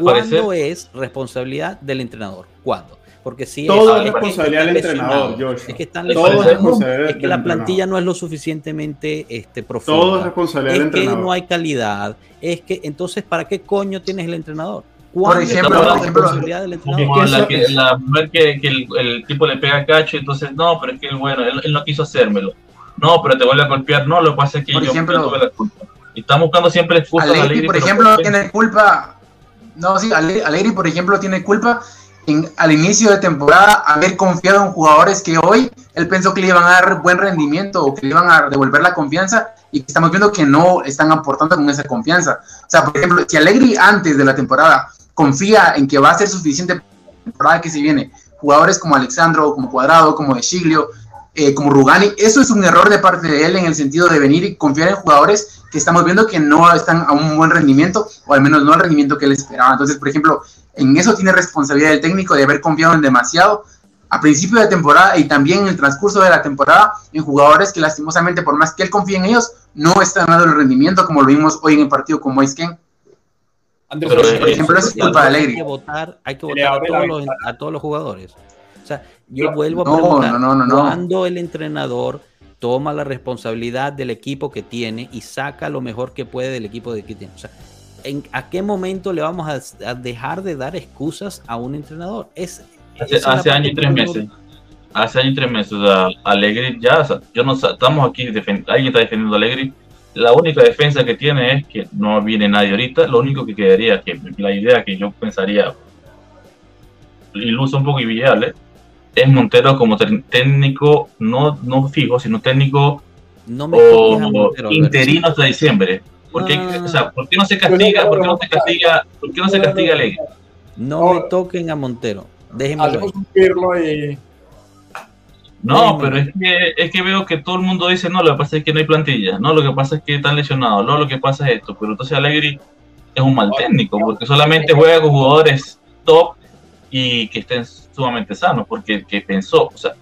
¿Cuándo es responsabilidad del entrenador? ¿Cuándo? Porque si todo es, responsabilidad del entrenador, Joshua. Es que están es, que la plantilla no es lo suficientemente este, profunda. Todo es responsabilidad del entrenador. Es que no hay calidad. Es que entonces, ¿para qué coño tienes el entrenador? Por ejemplo, la responsabilidad del entrenador? La, que, la mujer que, que el, tipo le pega cacho, entonces no, pero es que bueno, él, no quiso hacérmelo. No, pero te vuelve a golpear. No, lo que pasa es que por yo, ejemplo, tuve la culpa. Y estamos buscando siempre excusas. Alegri, por ejemplo, tiene culpa. No, sí, Alegri, por ejemplo, tiene culpa al inicio de temporada haber confiado en jugadores que hoy él pensó que le iban a dar buen rendimiento o que le iban a devolver la confianza y estamos viendo que no están aportando con esa confianza. O sea, por ejemplo, si Allegri antes de la temporada confía en que va a ser suficiente para la temporada que se viene, jugadores como Alexandro, como Cuadrado, como De Chiglio, eh, como Rugani, eso es un error de parte de él en el sentido de venir y confiar en jugadores que estamos viendo que no están a un buen rendimiento o al menos no al rendimiento que él esperaba. Entonces, por ejemplo, en eso tiene responsabilidad el técnico de haber confiado en demasiado a principio de temporada y también en el transcurso de la temporada en jugadores que lastimosamente, por más que él confíe en ellos, no están dando el rendimiento como lo vimos hoy en el partido con Moisken. Pero, por ejemplo, es culpa de Alegre. Hay que votar, hay que votar a, todos los, a todos los jugadores. O sea, yo vuelvo a preguntar, cuando el entrenador toma la responsabilidad del equipo que tiene y saca lo mejor que puede del equipo de que tiene. O sea, ¿a qué momento le vamos a, dejar de dar excusas a un entrenador? Es, hace, año y tres meses. Hace año y tres meses. O Alegri ya, yo no estamos aquí, alguien está defendiendo a Alegri. La única defensa que tiene es que no viene nadie ahorita. Lo único que quedaría, que la idea que yo pensaría, iluso un poco y viable, es Montero como técnico, no, no fijo, sino técnico no o interino hasta diciembre. ¿Por qué, o sea, ¿por qué no se castiga? ¿Por qué no se castiga? ¿Por qué no se castiga a Ley? No me toquen a Montero. Déjenme y... No, pero es que, es que veo que todo el mundo dice, no, lo que pasa es que no hay plantilla, no, lo que pasa es que están lesionados, no, lo que pasa es esto, pero entonces Alegri es un mal técnico, porque solamente juega con jugadores top y que estén sumamente sanos, porque el que pensó, o sea,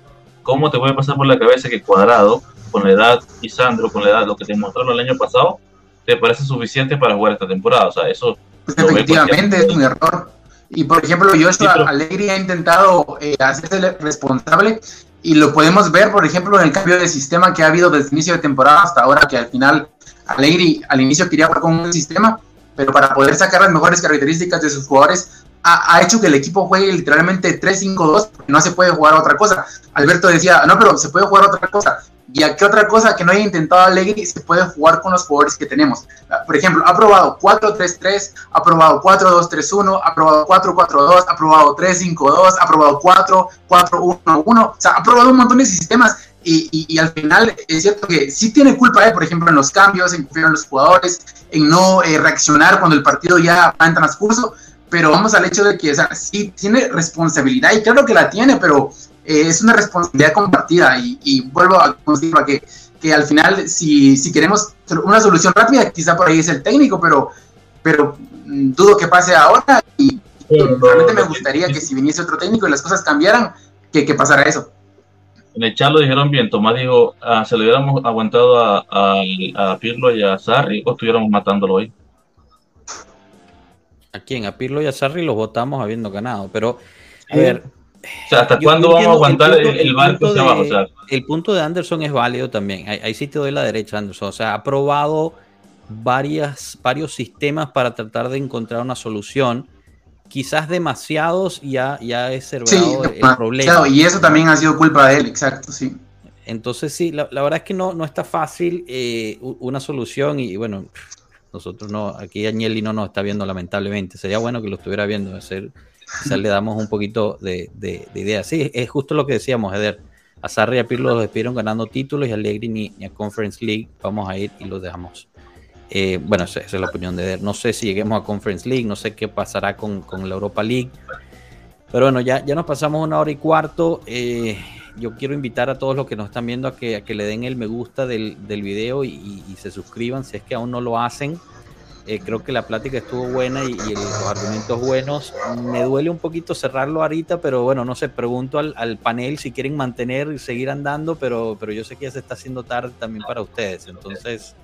¿cómo te puede pasar por la cabeza que Cuadrado, con la edad, y Sandro, con la edad, lo que te mostraron el año pasado, te parece suficiente para jugar esta temporada. O sea, eso. Pues efectivamente es un error. Y por ejemplo, yo sí, Alegri ha intentado eh, hacerse responsable y lo podemos ver, por ejemplo, en el cambio de sistema que ha habido desde el inicio de temporada hasta ahora, que al final Alegri al inicio quería jugar con un sistema, pero para poder sacar las mejores características de sus jugadores, ha, ha hecho que el equipo juegue literalmente 3-5-2, porque no se puede jugar otra cosa. Alberto decía, no, pero se puede jugar otra cosa. ¿Y a qué otra cosa que no haya intentado Allegri se puede jugar con los jugadores que tenemos? Por ejemplo, ha probado 4-3-3, ha probado 4-2-3-1, ha probado 4-4-2, ha probado 3-5-2, ha probado 4-4-1-1. O sea, ha probado un montón de sistemas y, al final es cierto que sí tiene culpa, eh, por ejemplo, en los cambios, en confiar en los jugadores, en no eh, reaccionar cuando el partido ya va en transcurso, pero vamos al hecho de que o sea, sí tiene responsabilidad y claro que la tiene, pero eh, es una responsabilidad compartida y, vuelvo a decir que, que al final si, si queremos una solución rápida, quizá por ahí es el técnico, pero, pero mm, dudo que pase ahora y realmente me gustaría que si viniese otro técnico y las cosas cambiaran, que, que pasara eso en el chat lo dijeron bien. Tomás dijo, ah, ¿se lo hubiéramos aguantado a, a, Pirlo y a Sarri o estuviéramos matándolo hoy? ¿A quién? A Pirlo y a Sarri los votamos habiendo ganado. Pero, a ver. ¿hasta cuándo vamos a aguantar el, el, barco abajo? el punto de Anderson es válido también. Ahí, sí te doy la derecha, Anderson. O sea, ha probado varias, varios sistemas para tratar de encontrar una solución quizás demasiados ya, ya es el problema. y eso también ha sido culpa de él, exacto, sí. Entonces sí, la, verdad es que no, no está fácil eh, una solución y bueno, nosotros no, aquí Agnelli no nos está viendo lamentablemente, sería bueno que lo estuviera viendo, hacer, quizás le damos un poquito de, de, idea. Sí, es justo lo que decíamos, Eder. A Sarri y a Pirlo los despidieron ganando títulos y a Allegri ni, a Conference League vamos a ir y los dejamos eh, bueno, esa, es la opinión de Eder. No sé si lleguemos a Conference League, no sé qué pasará con, la Europa League. Pero bueno, ya, ya nos pasamos una hora y cuarto. Eh, yo quiero invitar a todos los que nos están viendo a que, le den el me gusta del, video y, se suscriban si es que aún no lo hacen. Eh, creo que la plática estuvo buena y, los argumentos buenos. Me duele un poquito cerrarlo ahorita, pero bueno, no sé, pregunto al, al, panel si quieren mantener y seguir andando, pero, pero yo sé que ya se está haciendo tarde también para ustedes. Entonces,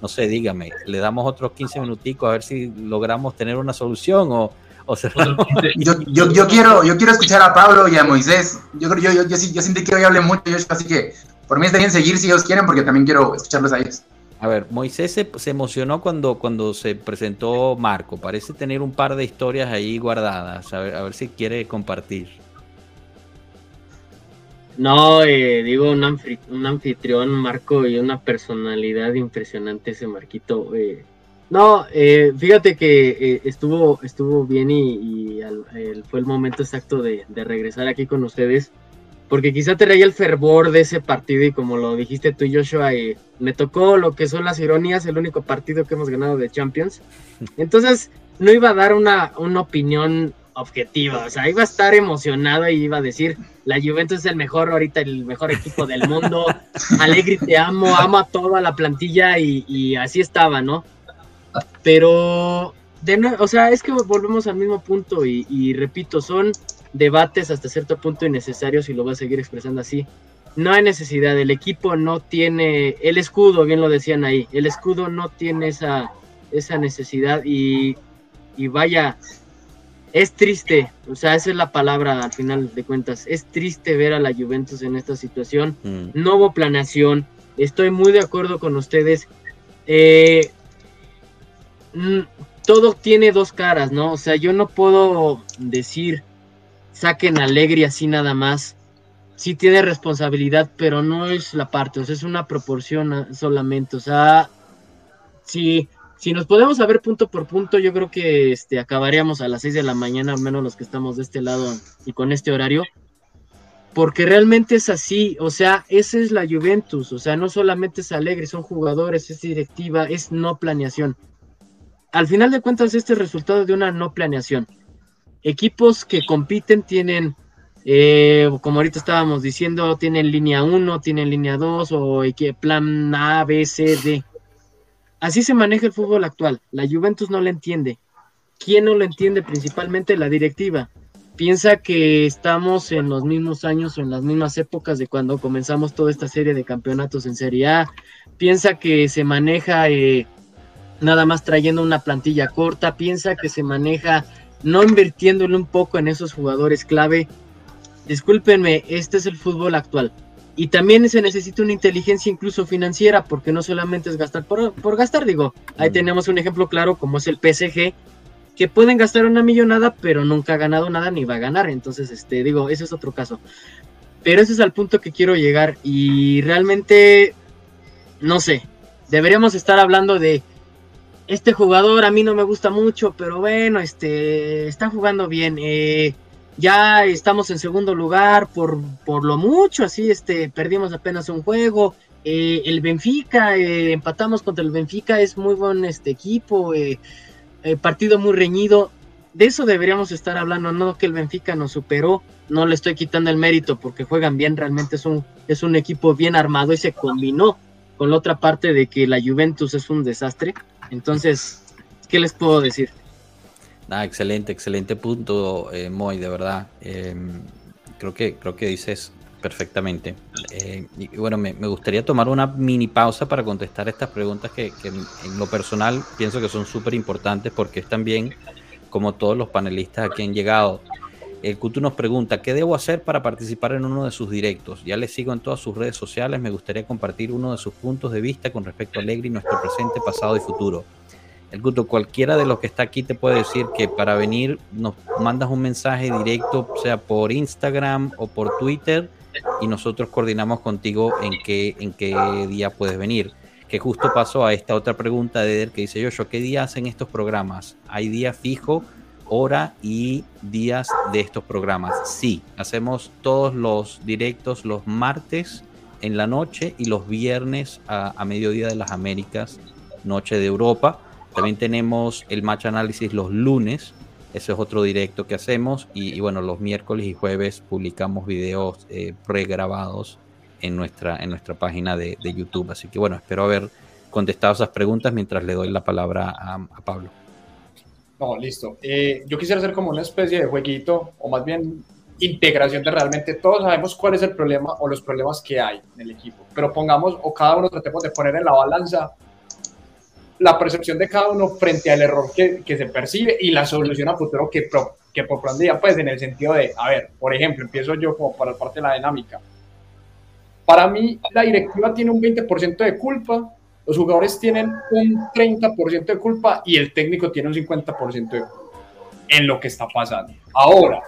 no sé, dígame, le damos otros 15 minuticos a ver si logramos tener una solución o, o [laughs] yo, yo, yo, quiero, yo quiero escuchar a Pablo y a Moisés. Yo creo yo, yo, yo, yo siento que hoy hable mucho, así que por mí está bien seguir si ellos quieren, porque también quiero escucharlos a ellos. A ver, Moisés se, se, emocionó cuando, cuando se presentó Marco. Parece tener un par de historias ahí guardadas. A ver, a ver si quiere compartir. No, eh, digo, un, anfitrión, Marco, y una personalidad impresionante ese Marquito. Eh. No, eh, fíjate que estuvo, estuvo bien y, fue el momento exacto de, regresar aquí con ustedes, porque quizá te reía el fervor de ese partido y como lo dijiste tú, Joshua, me tocó lo que son las ironías, el único partido que hemos ganado de Champions. Entonces, no iba a dar una, una opinión objetiva, o sea, iba a estar emocionado y iba a decir, la Juventus es el mejor ahorita, el mejor equipo del mundo, Alegri te amo, amo a toda la plantilla y, así estaba, ¿no? Pero, de o sea, es que volvemos al mismo punto y, repito, son debates hasta cierto punto innecesarios y lo voy a seguir expresando así. No hay necesidad, el equipo no tiene, el escudo, bien lo decían ahí, el escudo no tiene esa, esa necesidad y, y vaya, es triste, o sea, esa es la palabra al final de cuentas, es triste ver a la Juventus en esta situación, mm. no hubo planeación, estoy muy de acuerdo con ustedes, eh, todo tiene dos caras, ¿no? O sea, yo no puedo decir, saquen alegría así nada más, sí tiene responsabilidad, pero no es la parte, o sea, es una proporción solamente, o sea, sí si nos podemos saber punto por punto, yo creo que este, acabaríamos a las 6 de la mañana, al menos los que estamos de este lado y con este horario. Porque realmente es así, o sea, esa es la Juventus, o sea, no solamente es alegre, son jugadores, es directiva, es no planeación. Al final de cuentas, este es resultado de una no planeación. Equipos que compiten tienen, eh, como ahorita estábamos diciendo, tienen línea 1, tienen línea 2 o plan A, B, C, D Así se maneja el fútbol actual. La Juventus no lo entiende. ¿Quién no lo entiende? Principalmente la directiva. Piensa que estamos en los mismos años o en las mismas épocas de cuando comenzamos toda esta serie de campeonatos en Serie A. Piensa que se maneja eh, nada más trayendo una plantilla corta. Piensa que se maneja no invirtiéndole un poco en esos jugadores clave. Discúlpenme, este es el fútbol actual. Y también se necesita una inteligencia incluso financiera, porque no solamente es gastar por, gastar, digo, ahí mm. tenemos un ejemplo claro como es el PSG, que pueden gastar una millonada, pero nunca ha ganado nada ni va a ganar. Entonces, este, digo, ese es otro caso. Pero ese es al punto que quiero llegar. Y realmente, no sé, deberíamos estar hablando de este jugador a mí no me gusta mucho, pero bueno, este, está jugando bien. Eh, ya estamos en segundo lugar por, por lo mucho, así, este, perdimos apenas un juego. Eh, el Benfica, eh, empatamos contra el Benfica, es muy buen este equipo, eh, partido muy reñido. De eso deberíamos estar hablando, no que el Benfica nos superó, no le estoy quitando el mérito porque juegan bien, realmente es un, es un equipo bien armado y se combinó con la otra parte de que la Juventus es un desastre. Entonces, ¿qué les puedo decir? Ah, excelente, excelente punto, eh, Moy, de verdad. Em, creo, que, creo que dices perfectamente. Eh, y bueno, me, gustaría tomar una mini pausa para contestar estas preguntas que, en lo personal pienso que son súper importantes porque es también, como todos los panelistas aquí han llegado, el Kutu nos pregunta, ¿qué debo hacer para participar en uno de sus directos? Ya le sigo en todas sus redes sociales, me gustaría compartir uno de sus puntos de vista con respecto a Alegre y nuestro presente, pasado y futuro. El Kutu, cualquiera de los que está aquí te puede decir que para venir nos mandas un mensaje directo, sea por Instagram o por Twitter, y nosotros coordinamos contigo en qué, en qué día puedes venir. Que justo pasó a esta otra pregunta de Eder que dice, yo, ¿qué día hacen estos programas? ¿Hay día fijo? Hora y días de estos programas. Sí, hacemos todos los directos los martes en la noche y los viernes a, mediodía de las Américas, noche de Europa. También tenemos el match análisis los lunes, ese es otro directo que hacemos. Y, bueno, los miércoles y jueves publicamos videos eh, pregrabados en nuestra, en nuestra página de, YouTube. Así que bueno, espero haber contestado esas preguntas mientras le doy la palabra a Pablo. No, listo. Eh, yo quisiera hacer como una especie de jueguito, o más bien integración de realmente todos sabemos cuál es el problema o los problemas que hay en el equipo, pero pongamos o cada uno tratemos de poner en la balanza la percepción de cada uno frente al error que, que se percibe y la solución a futuro que, pro, que propondría, pues en el sentido de, a ver, por ejemplo, empiezo yo como para parte de la dinámica. Para mí, la directiva tiene un 20% de culpa los jugadores tienen un 30% de culpa y el técnico tiene un 50% de culpa en lo que está pasando. Ahora,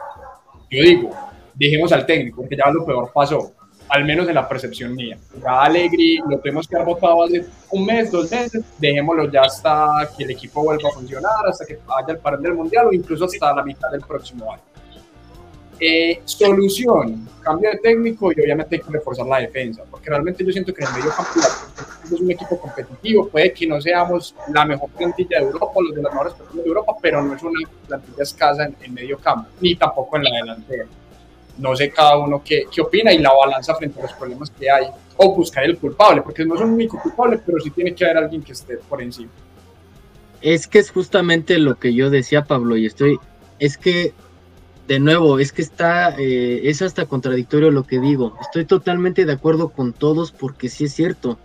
yo digo, dejemos al técnico, porque ya lo peor pasó, al menos en la percepción mía. Ya Alegri lo tenemos que haber votado hace un mes, dos meses, dejémoslo ya hasta que el equipo vuelva a funcionar, hasta que haya el parón del mundial o incluso hasta la mitad del próximo año. Eh, solución, cambio de técnico y obviamente hay que reforzar la defensa, porque realmente yo siento que en el medio campo es un equipo competitivo, puede que no seamos la mejor plantilla de Europa, los de las mejores plantillas de Europa, pero no es una plantilla escasa en, el medio campo, ni tampoco en la delantera. No sé cada uno qué, qué opina y la balanza frente a los problemas que hay, o buscar el culpable, porque no es un único culpable, pero sí tiene que haber alguien que esté por encima. Es que es justamente lo que yo decía, Pablo, y estoy, es que de nuevo, es que está, eh, es hasta contradictorio lo que digo. Estoy totalmente de acuerdo con todos porque sí es cierto.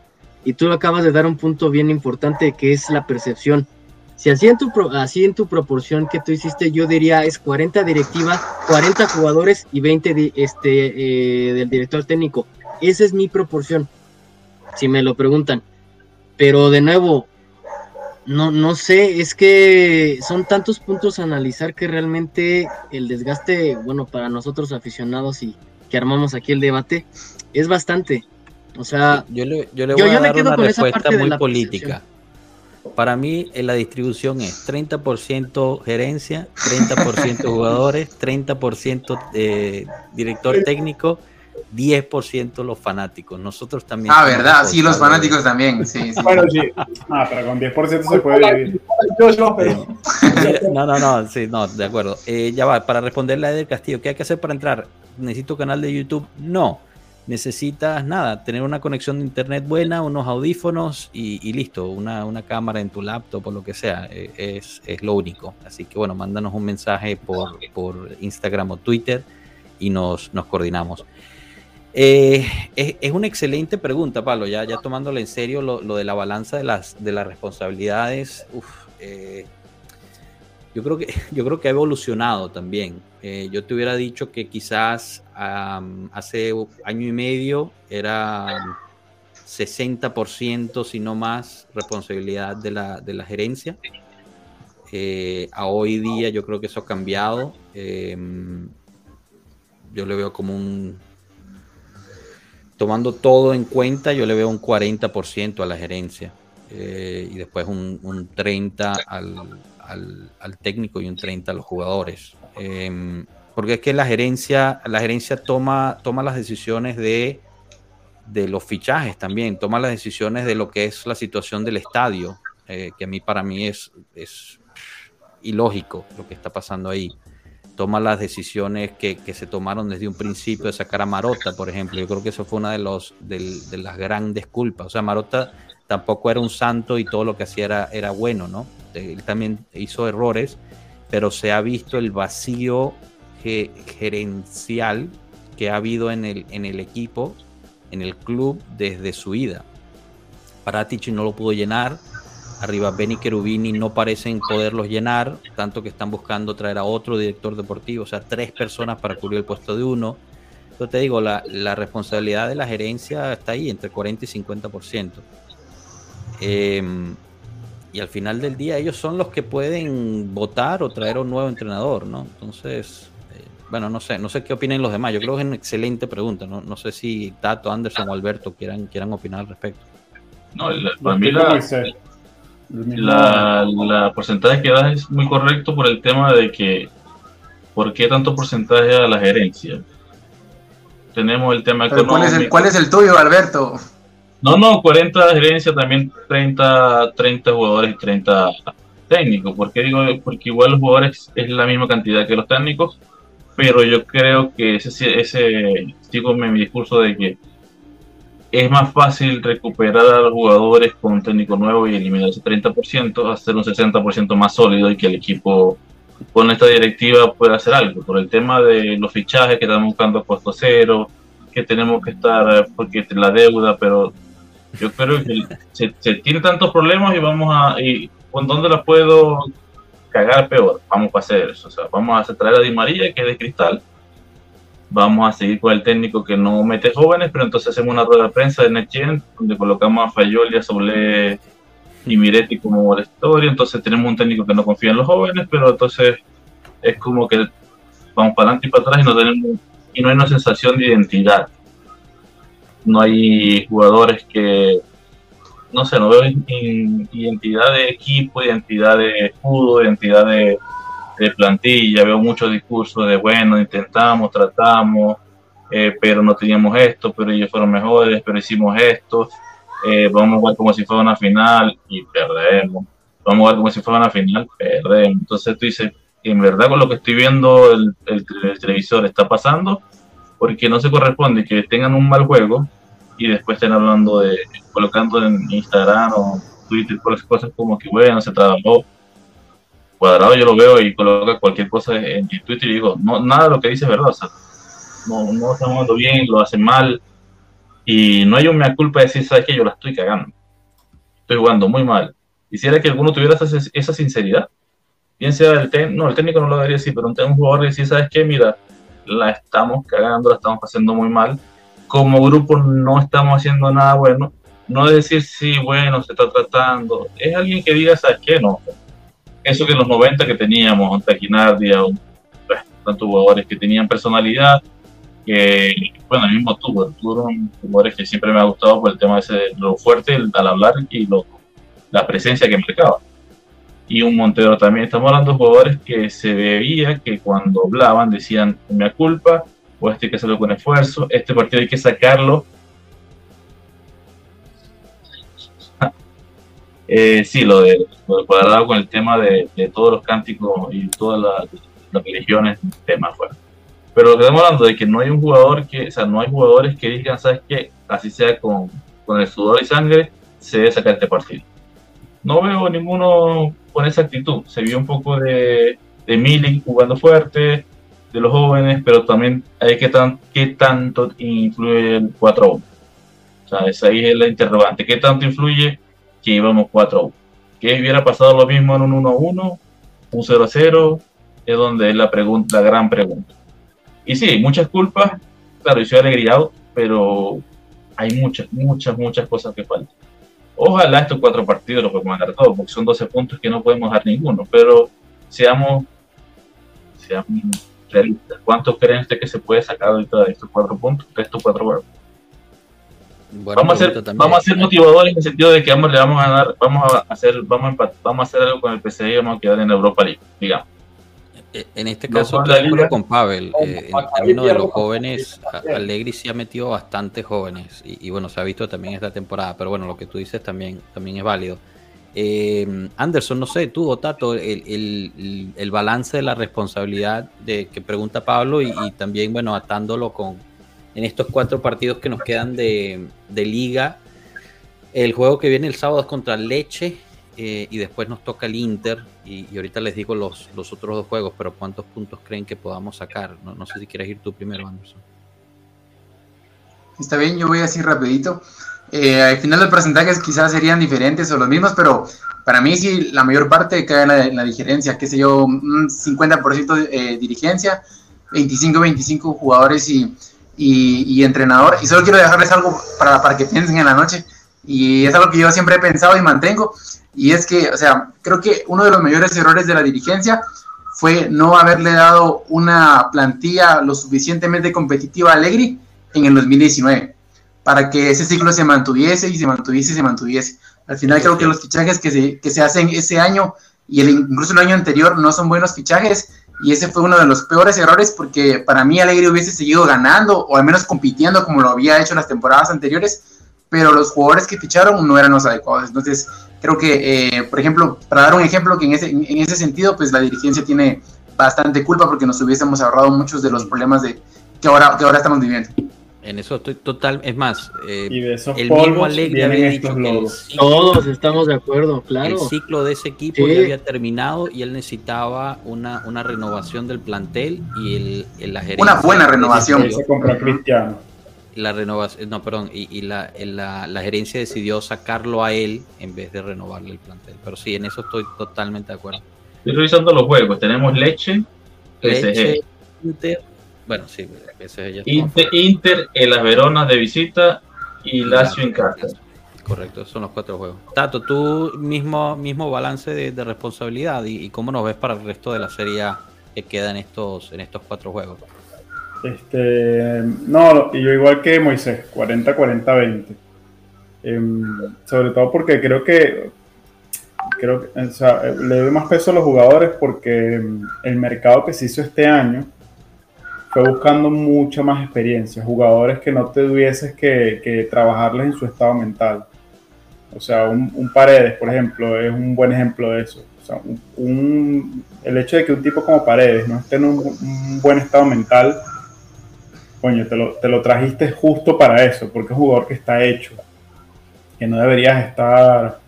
Y tú acabas de dar un punto bien importante que es la percepción. Si así en tu, así en tu proporción que tú hiciste, yo diría es 40 directiva, 40 jugadores y 20 este, eh, del director técnico. Esa es mi proporción, si me lo preguntan. Pero de nuevo, no, no sé, es que son tantos puntos a analizar que realmente el desgaste, bueno, para nosotros aficionados y que armamos aquí el debate, es bastante. O sea, yo le, yo le voy a dar una respuesta muy política. Para mí, la distribución es 30% gerencia, 30% jugadores, 30% eh, director técnico 10% los fanáticos. Nosotros también. Ah, verdad, sí, los fanáticos también. Sí, sí. [laughs] Bueno, sí. Ah, pero con 10% se puede vivir. [laughs] No, no, no, sí, no, de acuerdo. Eh, ya va, para responderle a Eder Castillo, ¿qué hay que hacer para entrar? ¿Necesito canal de YouTube? No. Necesitas nada, tener una conexión de internet buena, unos audífonos y, listo, una, una, cámara en tu laptop o lo que sea, eh, es, es, lo único. Así que bueno, mándanos un mensaje por, por Instagram o Twitter y nos, nos coordinamos. Eh, es, una excelente pregunta, Pablo, ya, ya en serio lo, de la balanza de las, de las responsabilidades. Eh, [laughs] yo, creo que, ha evolucionado también. Eh, yo te hubiera dicho que quizás hace año y medio era 60%, si no más, responsabilidad de la, de la gerencia. a hoy día yo creo que eso ha cambiado. yo le veo como un tomando todo en cuenta, yo le veo un 40% a la gerencia eh, y después un, 30% al, técnico y un 30% a los jugadores. Em, porque es que la gerencia, la gerencia toma, toma las decisiones de, de los fichajes también, toma las decisiones de lo que es la situación del estadio, eh, que a mí para mí es, es ilógico lo que está pasando ahí. Toma las decisiones que, se tomaron desde un principio de sacar a Marota, por ejemplo. Yo creo que eso fue una de, los, de, las grandes culpas. O sea, Marota tampoco era un santo y todo lo que hacía era, era bueno, ¿no? Él también hizo errores, pero se ha visto el vacío gerencial que ha habido en el, en el equipo, en el club, desde su ida. Paratic no lo pudo llenar, arriba Benny Cherubini no parecen poderlos llenar, tanto que están buscando traer a otro director deportivo, o sea, tres personas para cubrir el puesto de uno. Yo te digo, la, responsabilidad de la gerencia está ahí, entre 40 y 50%. Em, y al final del día ellos son los que pueden votar o traer a un nuevo entrenador, ¿no? Entonces, eh, bueno, no sé, no sé qué opinen los demás. Yo creo que es una excelente pregunta. No, no sé si Tato, Anderson o Alberto quieran, quieran opinar al respecto. No, para mí la, la, la, porcentaje que das es muy correcto por el tema de que, ¿por qué tanto porcentaje a la gerencia? Tenemos el tema económico. ¿cuál, es el, ¿Cuál es el tuyo, Alberto? No, no, 40 de gerencia, también 30, 30 jugadores y 30 técnicos. ¿Por qué digo? Porque igual los jugadores es la misma cantidad que los técnicos, pero yo creo que ese, ese sigo mi discurso de que es más fácil recuperar a los jugadores con un técnico nuevo y eliminar ese 30%, hacer un 60% más sólido y que el equipo con esta directiva pueda hacer algo. Por el tema de los fichajes que estamos buscando a costo cero, que tenemos que estar, porque la deuda, pero yo creo que se, se tiene tantos problemas y vamos a, y con dónde la puedo cagar peor, vamos a hacer eso, o sea, vamos a traer a Di María, que es de cristal, vamos a seguir con el técnico que no mete jóvenes, pero entonces hacemos una rueda de prensa de Next donde colocamos a Fayoli, a Soble y Miretti como historia, entonces tenemos un técnico que no confía en los jóvenes, pero entonces es como que vamos para adelante y para atrás y no tenemos y no hay una sensación de identidad. No hay jugadores que, no sé, no veo identidad de equipo, identidad de escudo, identidad de, de plantilla, veo muchos discursos de, bueno, intentamos, tratamos, eh, pero no teníamos esto, pero ellos fueron mejores, pero hicimos esto, eh, vamos a jugar como si fuera una final y perdemos, vamos a jugar como si fuera una final, perdemos. Entonces tú dices, en verdad con lo que estoy viendo el, el, televisor está pasando, porque no se corresponde que tengan un mal juego y después estén hablando de, colocando en Instagram o Twitter cosas como que bueno, se trabajó Cuadrado yo lo veo y coloca cualquier cosa en Twitter y digo, no, nada de lo que dice es verdad, o sea, no, no está jugando bien, lo hace mal, y no hay un mea culpa de decir, sabes que yo la estoy cagando, estoy jugando muy mal. Quisiera que alguno tuviera esa, esa sinceridad, bien sea el técnico, no, el técnico no lo debería decir, pero un, jugador que decir, sabes qué, mira, la estamos cagando, la estamos haciendo muy mal, como grupo no estamos haciendo nada bueno, no decir, sí, bueno, se está tratando, es alguien que diga, sabes qué, no, eso que en los 90 que teníamos, un Taquinardia, tantos jugadores que tenían personalidad, que, bueno, el mismo tú, tú jugadores que siempre me ha gustado por el tema ese lo fuerte al hablar y lo, la presencia que marcaba. Y un Montero también, estamos hablando de jugadores que se veía que cuando hablaban decían, me culpa, o este hay que hacerlo con esfuerzo, este partido hay que sacarlo Eh, sí, lo de, lo cuadrado con el tema de, todos los cánticos y todas las, religiones, tema fuerte. Pero lo que estamos hablando de que no hay un jugador que, o sea, no hay jugadores que digan, ¿sabes qué? Así sea con, con el sudor y sangre, se debe sacar este partido. No veo ninguno con esa actitud. Se vio un poco de, de Milik jugando fuerte, de los jóvenes, pero también hay que tan, qué tanto influye el 4-1. O sea, esa ahí es la interrogante. ¿Qué tanto influye que íbamos 4 ¿Qué hubiera pasado lo mismo en un 1-1, un 0-0? Es donde es la, pregunta, la gran pregunta. Y sí, muchas culpas, claro, yo soy alegriado, pero hay muchas, muchas, muchas cosas que faltan. Ojalá estos cuatro partidos los podemos ganar todos, porque son 12 puntos que no podemos dar ninguno, pero seamos, seamos realistas. ¿Cuántos creen que se puede sacar de estos cuatro puntos, de estos cuatro vamos, a ser, vamos a ser motivadores en el sentido de que vamos, le vamos a dar, vamos a hacer, vamos a, vamos a hacer algo con el PCI y vamos a quedar en Europa League, digamos. Eh, en este caso estoy con Pavel. Eh, en términos de los jóvenes, Allegri sí ha metido bastante jóvenes y, bueno, se ha visto también esta temporada, pero bueno, lo que tú dices también, también es válido. Eh, Anderson, no sé, tú o Tato, el, balance de la responsabilidad de que pregunta Pablo y, también, bueno, atándolo con en estos cuatro partidos que nos quedan de, de liga. El juego que viene el sábado es contra Leche, eh, y después nos toca el Inter y, ahorita les digo los, los, otros dos juegos, pero ¿cuántos puntos creen que podamos sacar? No, no sé si quieres ir tú primero, Anderson. Está bien, yo voy a decir rapidito. Eh, al final los porcentajes quizás serían diferentes o los mismos, pero para mí sí la mayor parte cae en la, diferencia, qué sé yo, un 50% de eh, dirigencia, 25-25 jugadores y, y, entrenador. Y solo quiero dejarles algo para, para que piensen en la noche, y es algo que yo siempre he pensado y mantengo. Y es que, o sea, creo que uno de los mayores errores de la dirigencia fue no haberle dado una plantilla lo suficientemente competitiva a Allegri en el 2019, para que ese ciclo se mantuviese y se mantuviese y se mantuviese. Al final creo que los fichajes que se, que se hacen ese año y el, incluso el año anterior no son buenos fichajes y ese fue uno de los peores errores porque para mí Allegri hubiese seguido ganando o al menos compitiendo como lo había hecho en las temporadas anteriores, pero los jugadores que ficharon no eran los adecuados. Entonces, creo que, eh, por ejemplo, para dar un ejemplo, que en ese, en ese sentido, pues la dirigencia tiene bastante culpa porque nos hubiésemos ahorrado muchos de los problemas de, que, ahora, que ahora estamos viviendo. En eso estoy total, es más, eh, el mismo Alegre había dicho que todos estamos de acuerdo, claro. El ciclo de ese equipo ya había terminado y él necesitaba una, una renovación del plantel y el, el la gerencia. Una buena renovación. Se compra Cristiano la renovación, no, perdón, y, la, la, gerencia decidió sacarlo a él en vez de renovarle el plantel. Pero sí, en eso estoy totalmente de acuerdo. Estoy revisando los juegos. Tenemos Leche, Leche Inter, bueno, sí, PSG Inter, Inter, en las Veronas de visita y Lazio en casa. Correcto, son los cuatro juegos. Tato, tú mismo, mismo balance de, responsabilidad y, y, cómo nos ves para el resto de la serie que queda en estos, en estos cuatro juegos. Este, no, yo igual que Moisés, 40-40-20. Em, sobre todo porque creo que, creo que le doy más peso a los jugadores porque em, el mercado que se hizo este año fue buscando mucha más experiencia, jugadores que no tuvieses que, que trabajarles en su estado mental. O sea, un, Paredes, por ejemplo, es un buen ejemplo de eso. O sea, un, el hecho de que un tipo como Paredes no esté en un buen estado mental coño, te lo, te lo trajiste justo para eso, porque es un jugador que está hecho, que no deberías estar.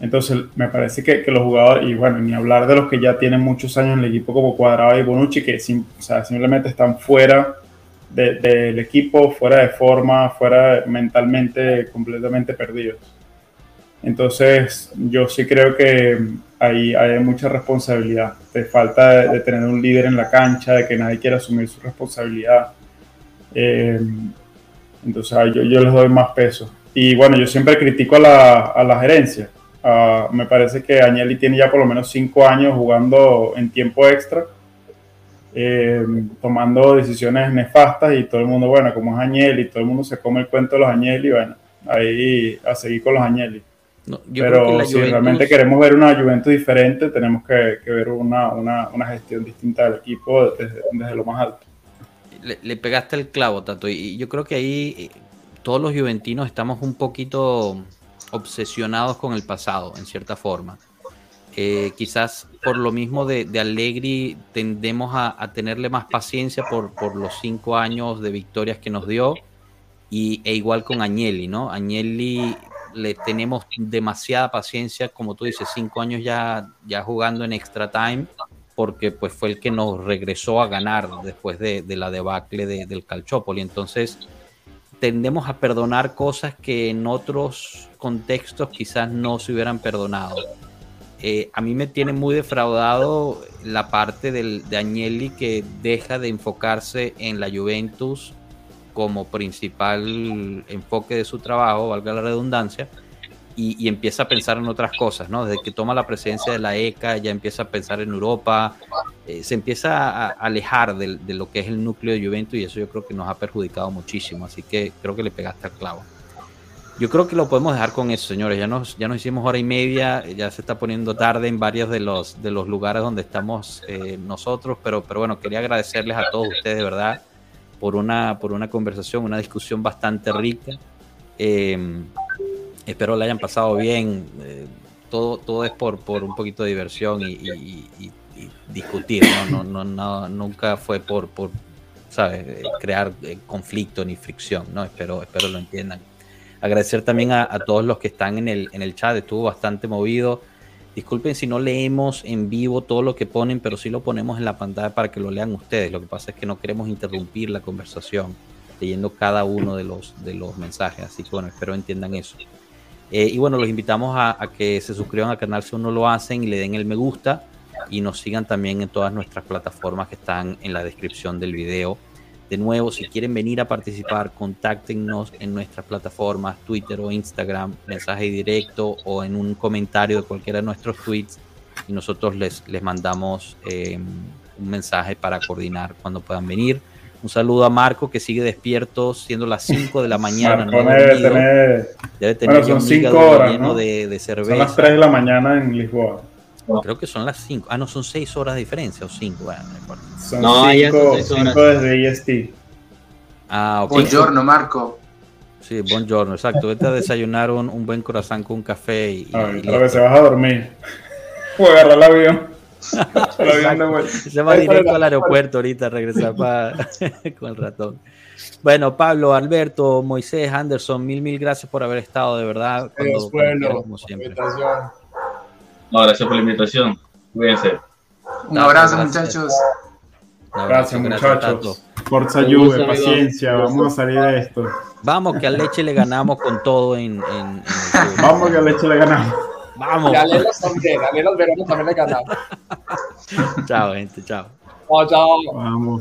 Entonces, me parece que, los jugadores, y bueno, ni hablar de los que ya tienen muchos años en el equipo como Cuadrado y Bonucci, que simplemente están fuera del equipo, fuera de forma, fuera mentalmente completamente perdidos. Entonces, yo sí creo que ahí hay mucha responsabilidad. Te falta de, tener un líder en la cancha, de que nadie quiera asumir su responsabilidad. Eh, entonces yo, yo, les doy más peso. Y bueno, yo siempre critico a a la gerencia. Ah, me parece que Agnelli tiene ya por lo menos cinco años jugando en tiempo extra, eh, tomando decisiones nefastas y todo el mundo, bueno, como es Agnelli, todo el mundo se come el cuento de los Agnelli, bueno, ahí a seguir con los Agnelli. Pero si realmente queremos ver una Juventus diferente, tenemos que, que ver una, una, una, gestión distinta del equipo desde, desde lo más alto le, pegaste el clavo, Tato. Y yo creo que ahí eh, todos los juventinos estamos un poquito obsesionados con el pasado, en cierta forma. Eh, quizás por lo mismo de, de Allegri tendemos a, tenerle más paciencia por, los cinco años de victorias que nos dio. Y, e igual con Agnelli, ¿no? Agnelli le tenemos demasiada paciencia, como tú dices, cinco años ya, ya jugando en extra time porque pues fue el que nos regresó a ganar después de, la debacle del Calchópoli. Entonces tendemos a perdonar cosas que en otros contextos quizás no se hubieran perdonado. Eh, a mí me tiene muy defraudado la parte del, de Agnelli que deja de enfocarse en la Juventus como principal enfoque de su trabajo, valga la redundancia, y, empieza a pensar en otras cosas, ¿no? Desde que toma la presencia de la ECA, ya empieza a pensar en Europa, eh, se empieza a alejar de, lo que es el núcleo de Juventus y eso yo creo que nos ha perjudicado muchísimo, así que creo que le pegaste al clavo. yo creo que lo podemos dejar con eso, señores. Ya nos, ya nos hicimos hora y media, ya se está poniendo tarde en varios de los, de los lugares donde estamos eh, nosotros, pero, pero bueno, quería agradecerles a todos ustedes, de verdad, por una, por una conversación, una discusión bastante rica. Em, espero la hayan pasado bien. Eh, todo, todo es por, por un poquito de diversión y, discutir, ¿no? No, no, nunca fue por, por ¿sabes? Eh, crear conflicto ni fricción, ¿no? Espero, espero lo entiendan. Agradecer también a, todos los que están en el, en el chat, estuvo bastante movido. Disculpen si no leemos en vivo todo lo que ponen, pero sí lo ponemos en la pantalla para que lo lean ustedes. Lo que pasa es que no queremos interrumpir la conversación leyendo cada uno de los, de los mensajes. Así que bueno, espero entiendan eso. Eh, y bueno, los invitamos a, que se suscriban al canal si aún no lo hacen y le den el me gusta y nos sigan también en todas nuestras plataformas que están en la descripción del video. De nuevo, si quieren venir a participar, contáctenos en nuestras plataformas, Twitter o Instagram, mensaje directo o en un comentario de cualquiera de nuestros tweets y nosotros les, les mandamos em, un mensaje para coordinar cuando puedan venir. Un saludo a Marco que sigue despierto siendo las 5 de la [laughs] mañana. debe tener, debe tener bueno, son horas, ¿no? de, de, cerveza. Son las 3 de la mañana en Lisboa. Creo que son las 5. Ah, no, son 6 horas de diferencia o 5. Bueno, no importa. Son 5 desde EST. Ah, ok. Buongiorno, Marco. Sí, buongiorno, exacto. Vete a desayunar un, un buen corazón con un café y. A ver, que se vas a dormir. [laughs] O agarrar el avión. [laughs] Se va directo al aeropuerto ahorita a regresar para... [laughs] con el ratón. Bueno, Pablo, Alberto, Moisés, Anderson, mil, mil gracias por haber estado, de verdad. Cuando, cuando como siempre. No, gracias por la invitación. Cuídense. Un abrazo, muchachos. Gracias, muchachos. Forza Juve, paciencia, vamos a salir de esto. Vamos, que al leche le ganamos con todo en, en, [laughs] Vamos, que al leche le ganamos. Vamos. Y a Lelos también, a Lelos Verano también le ganamos. [laughs] chao, gente, chao. Chao, chao. Vamos.